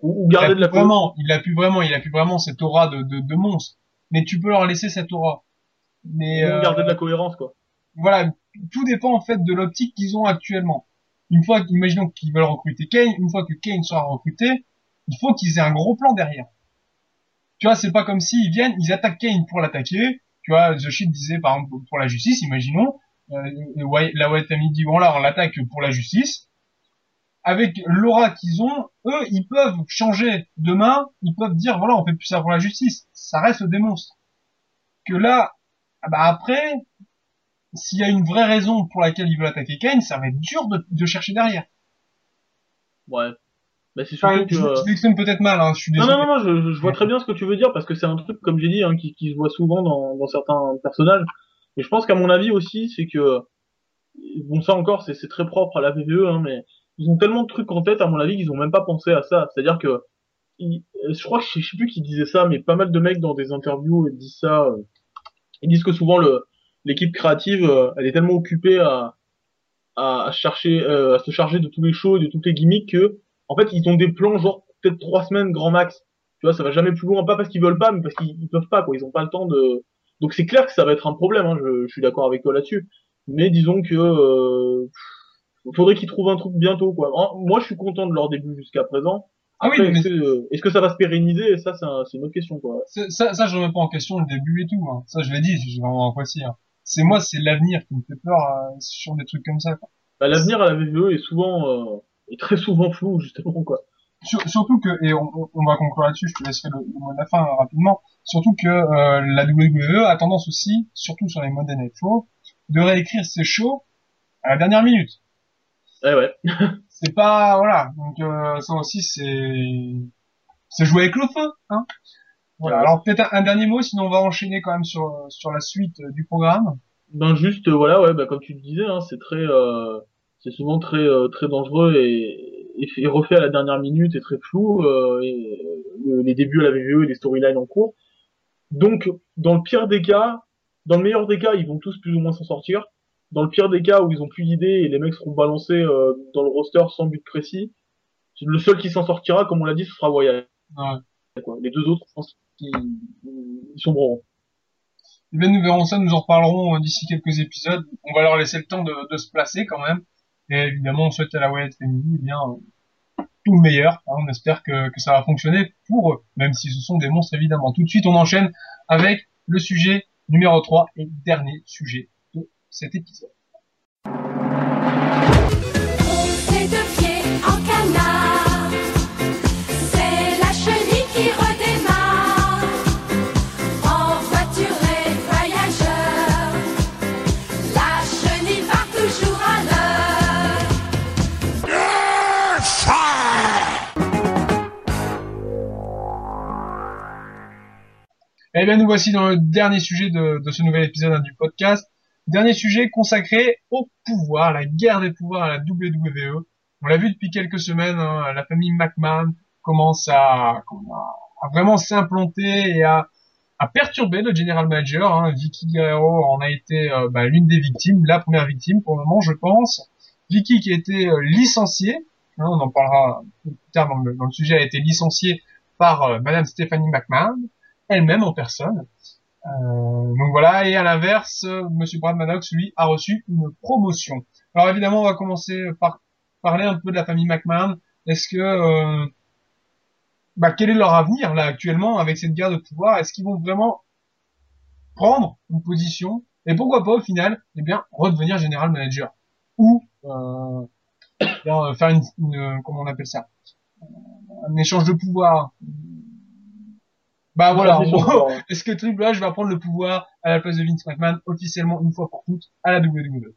Ou, garder de la vraiment, il a pu vraiment, il a pu vraiment cette aura de, de, de monstre. Mais tu peux leur laisser cette aura. Mais ou euh, garder de la cohérence quoi. voilà, tout dépend en fait de l'optique qu'ils ont actuellement. Une fois, imaginons qu'ils veulent recruter Kane, une fois que Kane sera recruté, il faut qu'ils aient un gros plan derrière. Tu vois, c'est pas comme s'ils viennent, ils attaquent Kane pour l'attaquer. Tu vois, The Shield disait par exemple pour la justice, imaginons, euh, la Wyatt Family dit bon là on l'attaque pour la justice. Avec l'aura qu'ils ont, eux, ils peuvent changer demain, ils peuvent dire voilà on fait plus ça pour la justice. Ça reste des monstres. Que là, ah bah après, s'il y a une vraie raison pour laquelle ils veulent attaquer Kane, ça va être dur de, de chercher derrière. Ouais. Mais c'est surtout je, que je l'exprime peut-être mal, hein, je suis Non, désolé. non, non, non, je, je vois très bien ce que tu veux dire parce que c'est un truc, comme j'ai dit, hein, qui, qui se voit souvent dans, dans certains personnages. Et je pense qu'à mon avis aussi, c'est que, bon, ça encore, c'est c'est très propre à la VVE, hein, mais ils ont tellement de trucs en tête, à mon avis, qu'ils ont même pas pensé à ça. C'est-à-dire que, ils- euh, je crois que je sais plus qui disait ça, mais pas mal de mecs dans des interviews ils disent ça. euh, ils disent que souvent le l'équipe créative, euh, elle est tellement occupée à à, à chercher, euh, à se charger de tous les shows et de toutes les gimmicks que, en fait, ils ont des plans genre peut-être trois semaines grand max. Tu vois, ça va jamais plus loin, pas parce qu'ils veulent pas, mais parce qu'ils ils peuvent pas, quoi. Ils ont pas le temps de. Donc c'est clair que ça va être un problème. Hein, je, je suis d'accord avec toi là-dessus. Mais disons que euh, faudrait qu'ils trouvent un truc bientôt, quoi. Moi, je suis content de leur début jusqu'à présent. Ah oui, mais est-ce, que, ça va se pérenniser? Ça, c'est, un- une autre question, quoi. ça, ça, je remets pas en question le début et tout. hein. Ça, je l'ai dit, j'ai vraiment apprécié. Hein. C'est moi, c'est l'avenir qui me fait peur euh, sur des trucs comme ça. Quoi. Bah, l'avenir à la VVE est souvent, euh, est très souvent flou, justement, quoi. Sur- surtout que, et on, on- va conclure là-dessus, je te laisserai le, le mot de la fin euh, rapidement, surtout que euh, la WWE a tendance aussi, surtout sur les Monday Night de réécrire ses shows à la dernière minute. Ouais, ouais. (laughs) C'est pas, voilà, donc euh, ça aussi c'est c'est jouer avec le feu, hein. Voilà, Ouais. alors peut-être un, un dernier mot, sinon on va enchaîner quand même sur, sur la suite euh, du programme. Ben juste, euh, voilà, ouais, bah, comme tu le disais, hein, c'est très, euh, c'est souvent très, euh, très dangereux et, et, refait à la dernière minute et très flou. euh, et, euh, les débuts à la VVE et les storylines en cours. Donc, dans le pire des cas, dans le meilleur des cas, ils vont tous plus ou moins s'en sortir. Dans le pire des cas où ils ont plus d'idées et les mecs seront balancés euh, dans le roster sans but précis, le seul qui s'en sortira, comme on l'a dit, ce sera Wyatt. Ouais. Quoi. Les deux autres, je pense qu'ils ils sombreront. Eh bien, nous verrons ça, nous en reparlerons d'ici quelques épisodes. On va leur laisser le temps de, de se placer quand même. Et évidemment, on souhaite à la Wyatt Family eh bien, tout le meilleur. hein. on espère que, que ça va fonctionner pour eux, même si ce sont des monstres évidemment. Tout de suite, on enchaîne avec le sujet numéro 3 et dernier sujet de cet épisode. Eh bien, nous voici dans le dernier sujet de, de ce nouvel épisode hein, du podcast. Dernier sujet consacré au pouvoir, la guerre des pouvoirs à la WWE. On l'a vu depuis quelques semaines, hein, la famille McMahon commence à, à vraiment s'implanter et à, à perturber le general manager. Hein. Vicky Guerrero en a été euh, bah, l'une des victimes, la première victime pour le moment, je pense. Vicky qui a été euh, licenciée, hein, on en parlera plus tard dans le, dans le sujet, a été licenciée par euh, Madame Stephanie McMahon elle-même en personne. Euh, donc voilà, et à l'inverse, euh, Monsieur Brad Maddox, lui, a reçu une promotion. Alors évidemment, on va commencer par parler un peu de la famille McMahon. Est-ce que, euh, bah, quel est leur avenir là actuellement avec cette guerre de pouvoir? Est-ce qu'ils vont vraiment prendre une position? Et pourquoi pas au final, eh bien, redevenir général manager? Ou euh, (coughs) faire une, une- comment on appelle ça, un échange de pouvoir. Bah voilà, quoi. est-ce que Triple H va prendre le pouvoir à la place de Vince McMahon officiellement une fois pour toutes à la WWE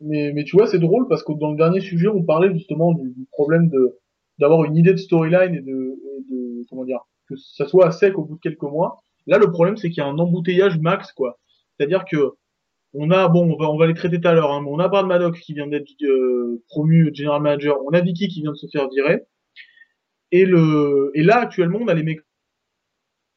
Mais, mais tu vois, c'est drôle parce que dans le dernier sujet, on parlait justement du, du problème de d'avoir une idée de storyline et de, et de comment dire que ça soit à sec au bout de quelques mois. Là, le problème, c'est qu'il y a un embouteillage max, quoi. C'est-à-dire que on a, bon, on va, on va les traiter tout à l'heure, hein, mais on a Brad Maddox qui vient d'être euh, promu general manager, on a Vicky qui vient de se faire virer, et le, et là actuellement, on a les mecs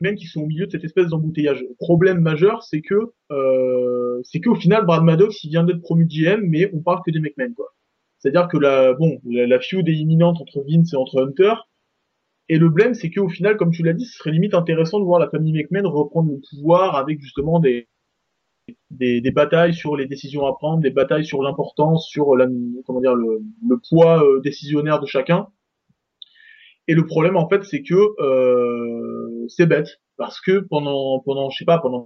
même qui sont au milieu de cette espèce d'embouteillage. Problème majeur, c'est que euh, c'est qu'au final, Brad Maddox, il vient d'être promu GM, mais on parle que des McMahon, quoi. C'est-à-dire que la, bon, la, la feud est imminente entre Vince et entre Hunter. Et le blême, c'est qu'au final, comme tu l'as dit, ce serait limite intéressant de voir la famille McMahon reprendre le pouvoir avec justement des, des, des batailles sur les décisions à prendre, des batailles sur l'importance, sur la, comment dire, le, le poids euh, décisionnaire de chacun. Et le problème, en fait, c'est que euh, c'est bête parce que pendant, pendant, je sais pas, pendant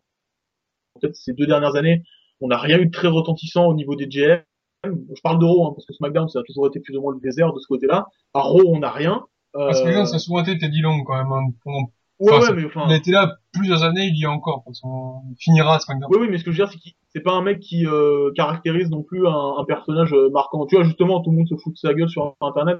peut-être ces deux dernières années, on n'a rien eu de très retentissant au niveau des GM. Je parle de Raw, hein, parce que SmackDown, ça a toujours été plus ou moins le désert de ce côté-là. À Raw, on n'a rien. Euh, Parce que là, ça a souvent été Teddy Long quand même. hein, pendant- ouais, enfin, ouais, mais enfin, Il a été là plusieurs années, il y a encore. Parce qu'on finira SmackDown. Oui, oui, mais ce que je veux dire, c'est qu'il c'est pas un mec qui euh, caractérise non plus un, un personnage marquant. Tu vois, justement, tout le monde se fout de sa gueule sur Internet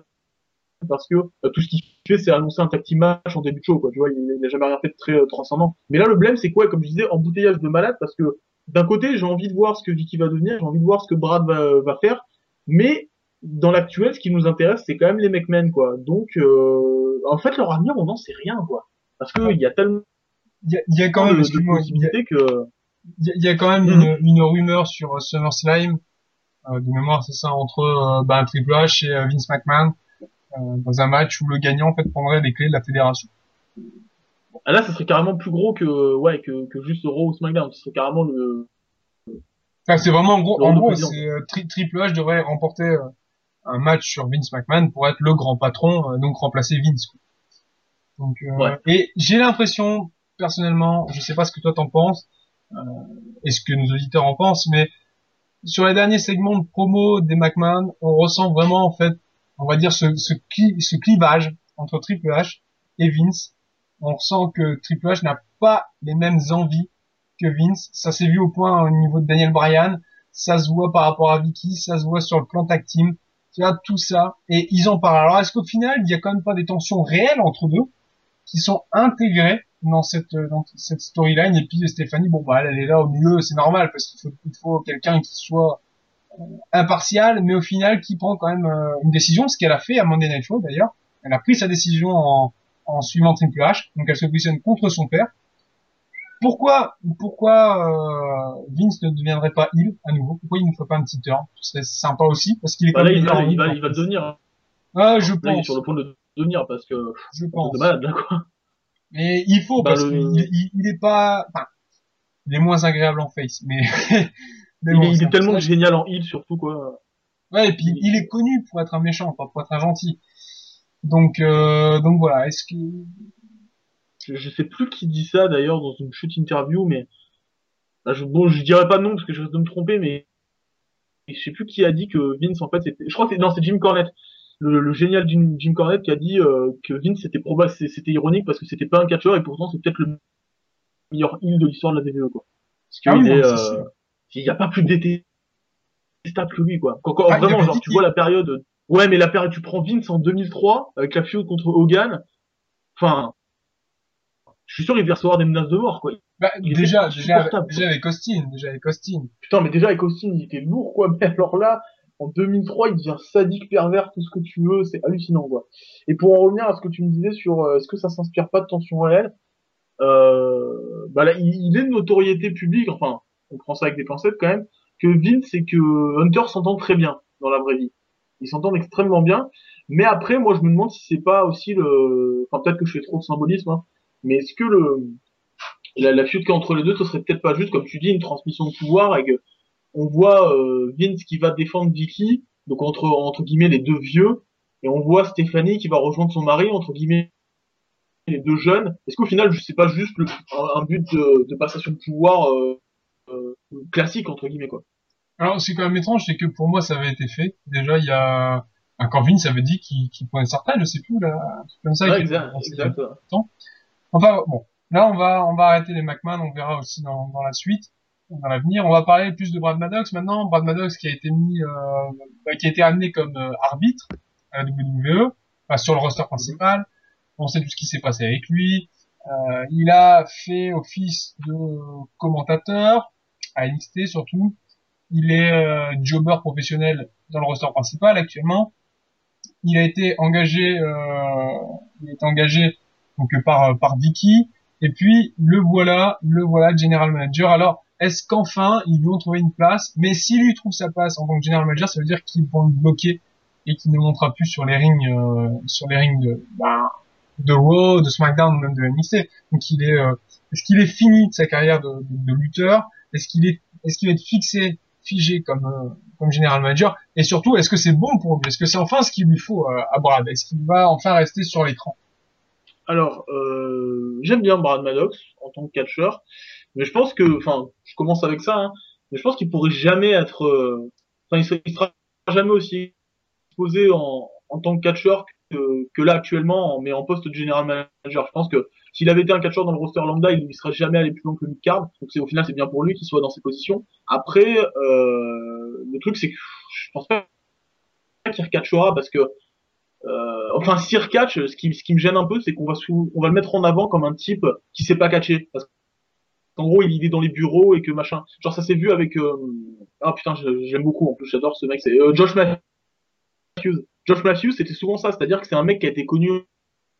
parce que euh, tout ce qu'il fait, c'est annoncer un team match en début de show, quoi. Tu vois, il, il a jamais rien fait de très euh, transcendant. Mais là, le blême, c'est quoi? Comme je disais, embouteillage de malade parce que d'un côté, j'ai envie de voir ce que Vicky va devenir, j'ai envie de voir ce que Brad va, va faire, mais dans l'actuel, ce qui nous intéresse, c'est quand même les McMahon, quoi. Donc, euh, en fait, leur avenir, on n'en sait rien, quoi. Parce que il y a tellement Il y a, il y a quand même, de, il y a- possibilités que il y a, il y a quand même Mhm. une, une rumeur sur euh, SummerSlam. Euh, de mémoire, c'est ça, entre euh, bah, Triple H et euh, Vince McMahon. Euh, dans un match où le gagnant, en fait, prendrait les clés de la fédération. Ah là, ça serait carrément plus gros que ouais que, que juste Raw ou SmackDown. Ce serait carrément le. Enfin, c'est vraiment en gros, en gros, c'est euh, Tri- Triple H devrait remporter euh, un match sur Vince McMahon pour être le grand patron, euh, donc remplacer Vince. Donc, euh, Ouais. et j'ai l'impression, personnellement, je sais pas ce que toi t'en penses, et ce que nos auditeurs en pensent, mais sur les derniers segments de promo des McMahon, on ressent vraiment en fait, on va dire ce, ce, cli- ce clivage entre Triple H et Vince. On ressent que Triple H n'a pas les mêmes envies que Vince. Ça s'est vu au point au niveau de Daniel Bryan. Ça se voit par rapport à Vicky. Ça se voit sur le plan tag. Tu vois, tout ça. Et ils en parlent. Alors, est-ce qu'au final, il y a quand même pas des tensions réelles entre deux qui sont intégrées dans cette, dans cette storyline? Et puis Stéphanie, bon bah elle, est là au milieu, c'est normal parce qu'il faut, il faut quelqu'un qui soit impartial, mais au final qui prend quand même euh, une décision, ce qu'elle a fait à Monday Night Show d'ailleurs. Elle a pris sa décision en, en suivant Triple H, donc elle se positionne contre son père. Pourquoi, pourquoi euh, Vince ne deviendrait pas il à nouveau? Pourquoi il ne ferait pas un petit turn? Ce serait sympa aussi parce qu'il est Bah, là, il va, il va, il va devenir. hein. Ah, je Là, il est pense, sur le point de devenir parce que je pense. de malade, là, quoi. Mais il faut Bah, parce le- qu'il il, il est pas, enfin, il est moins agréable en face, mais, (laughs) mais Il, bon, est, il tellement génial en heal, surtout, quoi. Ouais, et puis il est connu pour être un méchant, pas pour être un gentil. Donc, euh, donc voilà. Est-ce que Je, sais plus qui dit ça, d'ailleurs, dans une chute interview, mais, bah, je, bon, je dirais pas non, parce que je risque de me tromper, mais, je sais plus qui a dit que Vince, en fait, c'était, je crois que c'est, non, c'est Jim Cornette. Le, le génial Jim, Jim Cornette qui a dit euh, que Vince c'était probable, c'est- c'était ironique parce que c'était pas un catcheur et pourtant c'est peut-être le meilleur heel de l'histoire de la WWE quoi. Parce qu'il Ah oui, est, euh. Il y a pas plus détestable que lui quoi. Quand, quand- Ah, vraiment genre tu qu'il- vois la période, ouais mais la période tu prends Vince en 2003 avec la feud contre Hogan, enfin, je suis sûr il devait recevoir des menaces de mort quoi. bah, il déjà, déjà, déjà avec Austin, déjà avec Austin. Putain, mais déjà avec Austin, il était lourd, quoi. (laughs) Mais alors là, en 2003, il devient sadique, pervers, tout ce que tu veux, c'est hallucinant, quoi. Et pour en revenir à ce que tu me disais sur euh, est-ce que ça s'inspire pas de tension réelle, euh, bah là, il, il est de notoriété publique, enfin, on prend ça avec des pincettes quand même, que Vince et que Hunter s'entendent très bien dans la vraie vie. Ils s'entendent extrêmement bien. Mais après, moi, je me demande si c'est pas aussi le, enfin, peut-être que je fais trop de symbolisme, hein, mais est-ce que le, la, la a entre les deux, ce serait peut-être pas juste, comme tu dis, une transmission de pouvoir on voit euh, Vince qui va défendre Vicky, donc entre entre guillemets les deux vieux, et on voit Stéphanie qui va rejoindre son mari entre guillemets les deux jeunes. Est-ce qu'au final, c'est pas juste un, but de, passation de pouvoir euh, classique entre guillemets quoi Alors, c'est quand même étrange, c'est que pour moi, ça avait été fait. Déjà, il y a, un quand Vince avait dit qu'il qu'il prenait retraite, je sais plus, là, un truc comme ça. Ouais, exact, exact. Enfin, bon. Là, on va, on va arrêter les McMahon, on verra aussi dans, dans la suite, dans l'avenir. On va parler plus de Brad Maddox maintenant. Brad Maddox qui a été mis, euh, bah, qui a été amené comme euh, arbitre à la WWE, enfin, sur le roster principal. On sait tout ce qui s'est passé avec lui. Euh, il a fait office de commentateur à NXT surtout. Il est euh, jobber professionnel dans le roster principal actuellement. Il a été engagé, euh, il été engagé donc par par Vicky. Et puis le voilà, le voilà general manager. Alors est-ce qu'enfin ils lui ont trouvé une place? Mais s'il lui trouve sa place en tant que general manager, ça veut dire qu'ils vont le bloquer et qu'il ne montera plus sur les rings, euh, sur les rings de bah, de Raw, de SmackDown, même de NXT. Donc il est, euh, est-ce qu'il est fini de sa carrière de, de, de lutteur? Est-ce qu'il est, est-ce qu'il va être fixé, figé comme euh, comme general manager? Et surtout, est-ce que c'est bon pour lui? Est-ce que c'est enfin ce qu'il lui faut euh, à Brad Est-ce qu'il va enfin rester sur l'écran? Alors, euh, j'aime bien Brad Maddox en tant que catcheur, mais je pense que, enfin, je commence avec ça, hein, mais je pense qu'il pourrait jamais être, euh, enfin, il sera jamais aussi exposé en, en tant que catcheur que, que là actuellement, mais en poste de general manager. Je pense que s'il avait été un catcheur dans le roster lambda, il ne serait jamais allé plus loin que le mid-card. Donc au final c'est bien pour lui qu'il soit dans ces positions. Après, euh, le truc c'est que je pense pas qu'il recatchera parce que euh, enfin, s'il recatch, ce qui, ce qui me gêne un peu, c'est qu'on va le mettre en avant comme un type qui sait pas catcher. Parce qu'en gros, il est dans les bureaux et que machin. Genre, ça s'est vu avec, euh... ah putain, j'aime beaucoup, en plus, j'adore ce mec, c'est euh, Josh Matthews. Josh Matthews, c'était souvent ça, c'est-à-dire que c'est un mec qui a été connu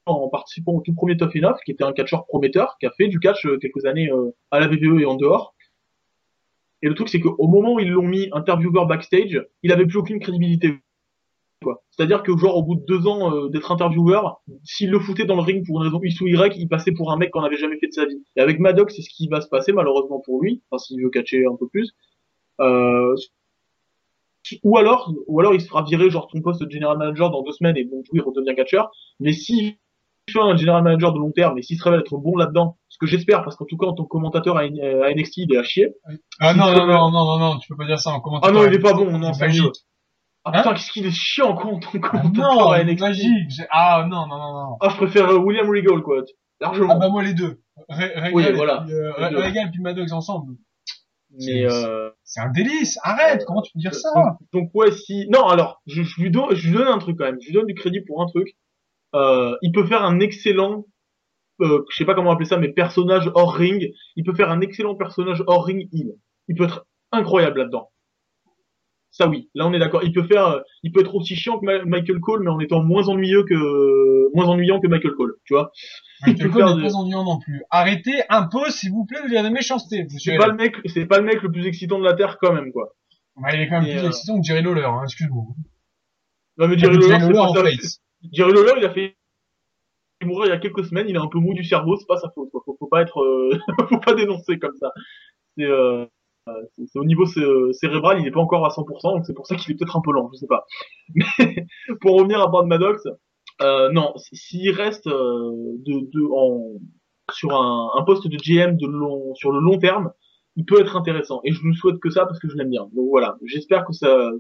en participant au tout premier Tough Enough, qui était un catcheur prometteur, qui a fait du catch euh, quelques années euh, à la WWE et en dehors. Et le truc, c'est qu'au moment où ils l'ont mis intervieweur backstage, il avait plus aucune crédibilité. C'est-à-dire que genre au bout de deux ans euh, d'être intervieweur, s'il le foutait dans le ring pour une raison X ou Y, il passait pour un mec qu'on n'avait jamais fait de sa vie. Et avec Maddox, c'est ce qui va se passer malheureusement pour lui, enfin s'il veut catcher un peu plus. Euh, ou alors, ou alors il se fera virer genre ton poste de general manager dans deux semaines et donc il redevient catcheur. Mais si fait un general manager de long terme et s'il se révèle être bon là-dedans, ce que j'espère parce qu'en tout cas en tant que commentateur à, euh, NXT il est à chier. Ah non, non, non, non, non, non, tu peux pas dire ça en commentaire. Ah non il est pas bon, non C'est. Ah Hein putain qu'est-ce qu'il est chiant en tant que Ah commentateur non, à NXT. magique. Ah non, non, non, non. Ah je préfère euh, William Regal quoi, largement. Ah bah moi les deux. Regal et euh, puis Maddox ensemble. Mais euh, C'est un délice. Arrête. Comment tu peux dire ça donc, ouais si non alors je, je lui donne je lui donne un truc quand même, je lui donne du crédit pour un truc. Euh, il peut faire un excellent euh, je sais pas comment appeler ça mais personnage hors ring, il peut faire un excellent personnage hors ring heel. Il peut être incroyable là-dedans. Ça oui, là on est d'accord. Il peut faire, euh, il peut être aussi chiant que Michael Cole, mais en étant moins ennuyeux que, moins ennuyant que Michael Cole, tu vois. Mais il peut le faire code de- n'est pas ennuyant non plus. Arrêtez un peu, s'il vous plaît, de dire des méchancetés. C'est pas le mec, c'est pas le mec le plus excitant de la terre quand même, quoi. Il est quand même Et, plus euh, excitant que Jerry Lawler, hein, excuse-moi. Non mais Jerry Lawler. Jerry Lawler, il a fait mourir il y a quelques semaines, il est un peu mou du cerveau, c'est pas sa faute, quoi. Faut, faut pas être, euh, (laughs) faut pas dénoncer comme ça. C'est, euh, c'est au niveau cé- cérébral, il est pas encore à 100%, donc c'est pour ça qu'il est peut-être un peu lent, je sais pas. (laughs) Mais pour revenir à Brad Maddox, euh, non, s'il reste euh, de, de, en, sur un, un poste de GM de long, sur le long terme, il peut être intéressant. Et je ne souhaite que ça parce que je l'aime bien. Donc voilà, j'espère que ça,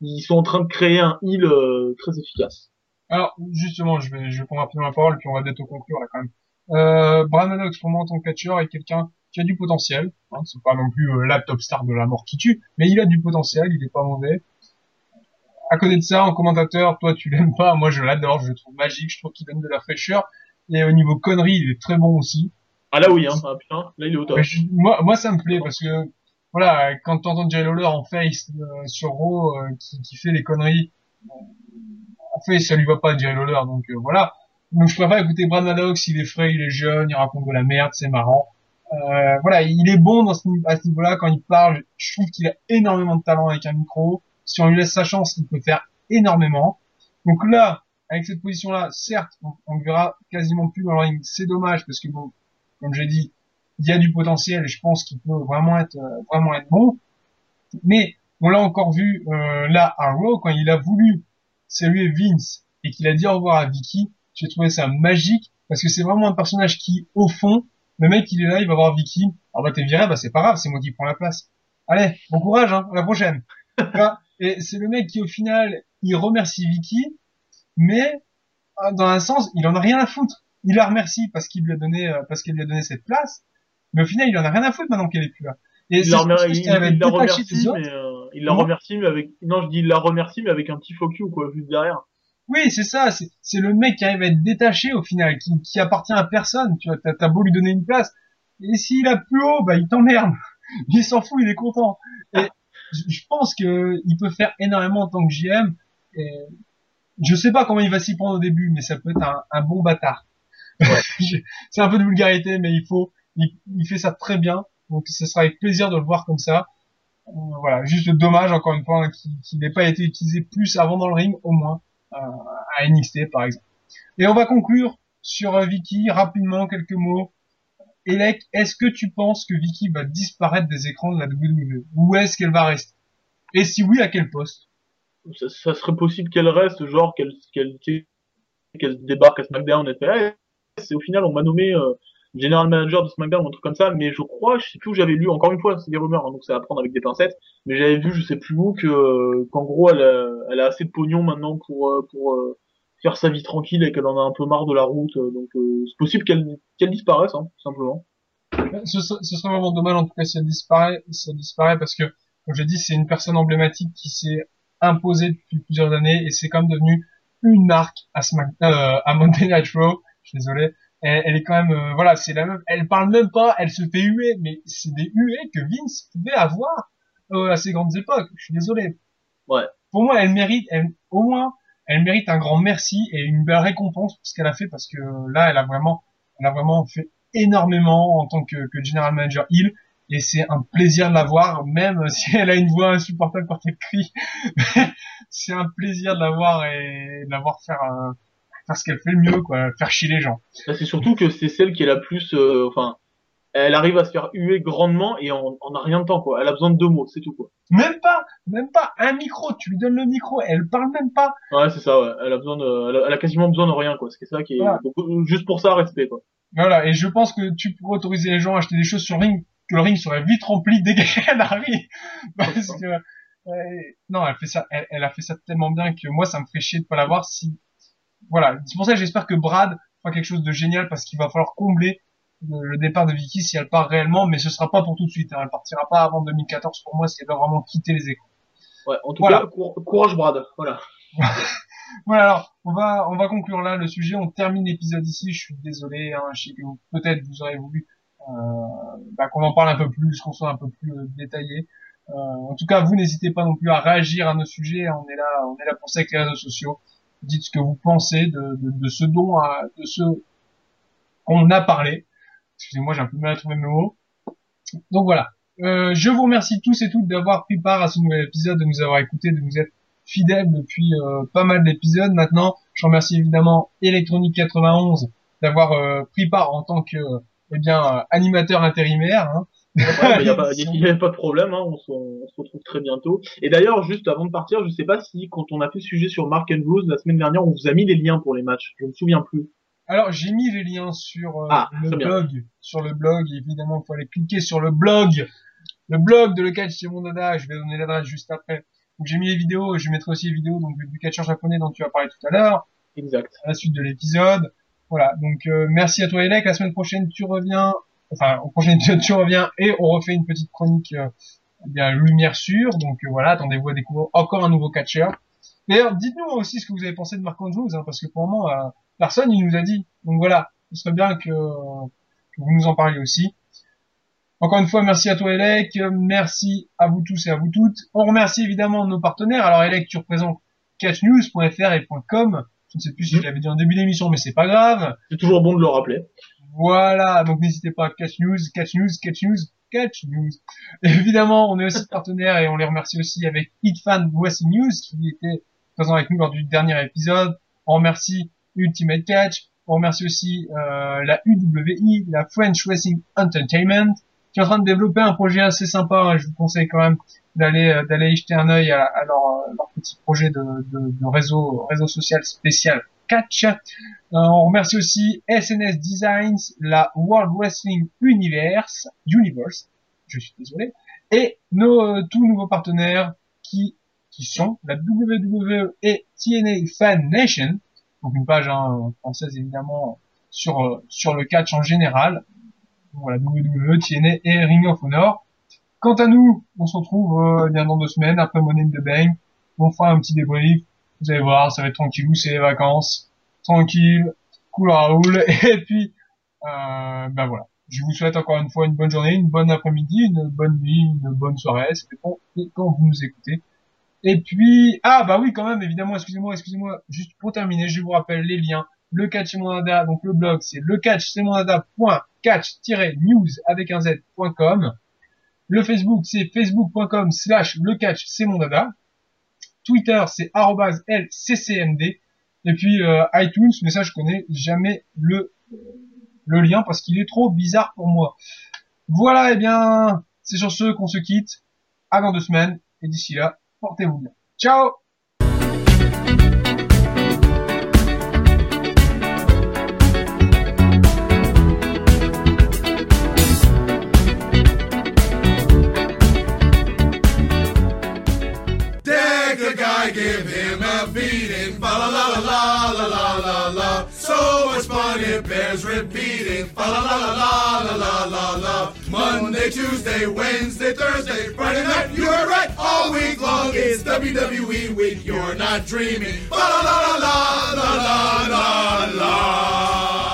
ils sont en train de créer un heal euh, très efficace. Alors, justement, je vais, je vais prendre rapidement la parole, puis on va bientôt conclure, là, quand même. Euh, Brad Maddox, pour moi, en tant que catcheur, est quelqu'un qui a du potentiel. Hein, c'est pas non plus euh, la top star de la mort qui tue, mais il a du potentiel, il est pas mauvais. À côté de ça, en commentateur, toi, tu l'aimes pas, moi, je l'adore, je le trouve magique, je trouve qu'il donne de la fraîcheur. Et au niveau conneries, il est très bon aussi. Ah là oui, hein, ah, putain, là il est au top. Je- moi, moi, ça me plaît parce que voilà, quand t'entends Jerry Lawler en face euh, sur Raw euh, qui, qui fait les conneries, en fait, ça lui va pas Jerry Lawler, donc euh, voilà. Donc je préfère écouter Brad Maddox, il est frais, il est jeune, il raconte de la merde, c'est marrant. Euh, voilà, il est bon dans ce, à ce niveau-là quand il parle. Je trouve qu'il a énormément de talent avec un micro. Si on lui laisse sa chance, il peut faire énormément. Donc là, avec cette position-là, certes, on, on le verra quasiment plus dans le ring. C'est dommage parce que bon, comme j'ai dit, il y a du potentiel et je pense qu'il peut vraiment être euh, vraiment être bon. Mais on l'a encore vu euh, là à Raw quand il a voulu saluer Vince et qu'il a dit au revoir à Vicky. J'ai trouvé ça magique parce que c'est vraiment un personnage qui, au fond, le mec il est là, il va voir Vicky. Alors bah t'es viré, bah c'est pas grave, c'est moi qui prends la place. Allez, bon courage, hein, à la prochaine. Et c'est le mec qui au final, il remercie Vicky, mais euh, dans un sens, il en a rien à foutre. Il la remercie parce qu'il lui a donné, euh, parce qu'il lui a donné cette place, mais au final, il en a rien à foutre maintenant qu'elle est plus là. Et Il la remercie, mais euh, il la remercie, mais avec, non, je dis il la remercie, mais avec un petit fuck you, quoi, juste derrière. Oui, c'est ça. C'est, le mec qui arrive à être détaché au final, qui, qui appartient à personne. Tu vois, t'as, beau lui donner une place, et s'il a plus haut, bah il t'emmerde. (laughs) Il s'en fout, il est content. Et je pense que il peut faire énormément en tant que GM. Et je sais pas comment il va s'y prendre au début, mais ça peut être un, un bon bâtard. (laughs) C'est un peu de vulgarité, mais il faut, il, il fait ça très bien. Donc ce sera avec plaisir de le voir comme ça. Euh, voilà, juste dommage encore une fois hein, qu'il, n'ait pas été utilisé plus avant dans le ring, au moins à NXT par exemple. Et on va conclure sur euh, Vicky rapidement quelques mots. Elec, est-ce que tu penses que Vicky va disparaître des écrans de la WWE ou est-ce qu'elle va rester? Et si oui, à quel poste? Ça, serait possible qu'elle reste, genre, qu'elle, qu'elle, qu'elle débarque à SmackDown et fait, hey, c'est au final, on m'a nommé, euh, General Manager de SmackDown ou un truc comme ça, mais je crois, je sais plus où j'avais lu, encore une fois, c'est des rumeurs, hein, donc c'est à prendre avec des pincettes, mais j'avais vu, je sais plus où, que, euh, qu'en gros, elle a, elle a assez de pognon maintenant pour, euh, pour, euh, faire sa vie tranquille et qu'elle en a un peu marre de la route, euh, donc, euh, c'est possible qu'elle, qu'elle disparaisse, hein, tout simplement. ce, ce serait vraiment dommage en tout cas si elle disparaît, si elle disparaît parce que, comme j'ai dit, c'est une personne emblématique qui s'est imposée depuis plusieurs années et c'est comme devenu une marque à Smack, euh, à Monday Night. Je suis désolé. Elle, elle est quand même, euh, voilà, c'est la même. Elle parle même pas, elle se fait huer, mais c'est des huées que Vince pouvait avoir euh, à ses grandes époques. Je suis désolé. Ouais. Pour moi, elle mérite, elle, au moins, elle mérite un grand merci et une belle récompense pour ce qu'elle a fait parce que là, elle a vraiment, elle a vraiment fait énormément en tant que, que general manager Hill et c'est un plaisir de la voir même (laughs) si elle a une voix insupportable quand elle crie c'est un plaisir de la voir et de la voir faire un- faire ce qu'elle fait le mieux quoi faire chier les gens Là, c'est surtout que c'est celle qui est la plus, euh, enfin, elle arrive à se faire huer grandement et en, en a rien de temps quoi. Elle a besoin de deux mots, c'est tout quoi. Même pas, même pas un micro. Tu lui donnes le micro, elle parle même pas. Ouais, c'est ça. Ouais. Elle a besoin de, elle a, elle a quasiment besoin de rien quoi. C'est ça qui est Voilà. donc, juste pour ça respect quoi. Voilà. Et je pense que tu pourrais autoriser les gens à acheter des choses sur le ring, que le ring serait vite rempli dès qu'elle arrive. (laughs) Parce que, euh, non, elle fait ça, elle, elle a fait ça tellement bien que moi, ça me ferait chier de pas l'avoir si, voilà. C'est pour ça que j'espère que Brad fera quelque chose de génial parce qu'il va falloir combler le, départ de Vicky si elle part réellement, mais ce sera pas pour tout de suite. hein. Elle partira pas avant 2014 pour moi si elle doit vraiment quitter les écrans. Ouais. En tout Voilà. cas, cour- courage Brad. Voilà. (laughs) Voilà, alors, on va, on va conclure là le sujet. On termine l'épisode ici. Je suis désolé. Hein, je sais que peut-être vous aurez voulu euh, bah, qu'on en parle un peu plus, qu'on soit un peu plus euh, détaillé. Euh, en tout cas, vous n'hésitez pas non plus à réagir à nos sujets. On est là, on est là pour ça avec les réseaux sociaux. Dites ce que vous pensez de, de, de ce dont, à- de ce qu'on a parlé. Excusez-moi, j'ai un peu mal à trouver mes mots. Donc voilà. Euh, je vous remercie tous et toutes d'avoir pris part à ce nouvel épisode, de nous avoir écoutés, de nous être fidèles depuis euh, pas mal d'épisodes maintenant. Je remercie évidemment Electronic 91 d'avoir euh, pris part en tant que eh bien euh, animateur intérimaire. Hein. Il (laughs) n'y a, pas- y a pas de problème, hein, on, se, on se retrouve très bientôt. Et d'ailleurs, juste avant de partir, je sais pas si quand on a fait sujet sur Mark and Blues la semaine dernière, on vous a mis les liens pour les matchs. Je me souviens plus. Alors j'ai mis les liens sur euh, Ah, le bien. blog, sur le blog. Évidemment, il faut aller cliquer sur le blog, le blog de le catch c'est mon dada. Je vais donner l'adresse juste après. Donc j'ai mis les vidéos. Je mettrai aussi les vidéos donc du catcheur japonais dont tu as parlé tout à l'heure. Exact. à la suite de l'épisode. Voilà, donc euh, merci à toi Elec. La semaine prochaine tu reviens, enfin au prochain épisode tu reviens et on refait une petite chronique euh, bien lumière sûre. Donc euh, voilà, attendez-vous à découvrir encore un nouveau catcheur. D'ailleurs, dites-nous aussi ce que vous avez pensé de Marc Andrews, hein, parce que pour le moment euh, personne il nous a dit. Donc voilà, ce serait bien que, que vous nous en parliez aussi. Encore une fois, merci à toi Elec, merci à vous tous et à vous toutes. On remercie évidemment nos partenaires. Alors Elec, tu représentes catchnews.fr et .com. Je ne sais plus si je l'avais dit en début d'émission, mais c'est pas grave. C'est toujours bon de le rappeler. Voilà, donc n'hésitez pas, Catch News, Catch News, Catch News, Catch News. (laughs) Évidemment, on est aussi partenaire et on les remercie aussi avec HitFan Wrestling News qui était présent avec nous lors du dernier épisode. On remercie Ultimate Catch, on remercie aussi euh, la UWI, la French Wrestling Entertainment, qui est en train de développer un projet assez sympa. hein. Je vous conseille quand même d'aller euh, d'aller jeter un œil à, à leur, euh, leur petit projet de, de, de réseau réseau social spécial Catch. Euh, on remercie aussi SNS Designs, la World Wrestling Universe, Universe, je suis désolé, et nos euh, tout nouveaux partenaires qui sont la WWE et TNA Fan Nation, donc une page hein, française évidemment sur euh, sur le catch en général. Voilà, WWE, TNA et Ring of Honor. Quant à nous, on se retrouve euh, bien dans deux semaines après Money in the Bank. On fera un petit débrief. Vous allez voir, ça va être tranquillou, c'est les vacances tranquille, cool Raoul, (laughs) et puis, euh, ben voilà. Je vous souhaite encore une fois une bonne journée, une bonne après-midi, une bonne nuit, une bonne soirée, ça dépend quand vous nous écoutez. Et puis, ah bah oui quand même, évidemment, excusez-moi, excusez-moi, juste pour terminer, je vous rappelle les liens, le catch c'est mon dada, donc le blog c'est le catch c'est mon dada.catch-news avec un z.com. Le Facebook c'est facebook.com slash le catch c'est mon dada. Twitter c'est lccmd. Et puis euh, iTunes, mais ça je connais jamais le le lien parce qu'il est trop bizarre pour moi. Voilà, et bien c'est sur ce qu'on se quitte. À dans deux semaines et d'ici là, portez-vous bien. Ciao it bears repeating. Fa la la la la la la la. Monday, Tuesday, Wednesday, Thursday, Friday night. You were right all week long. It's WWE week. You're not dreaming. Fa la la la la la la la.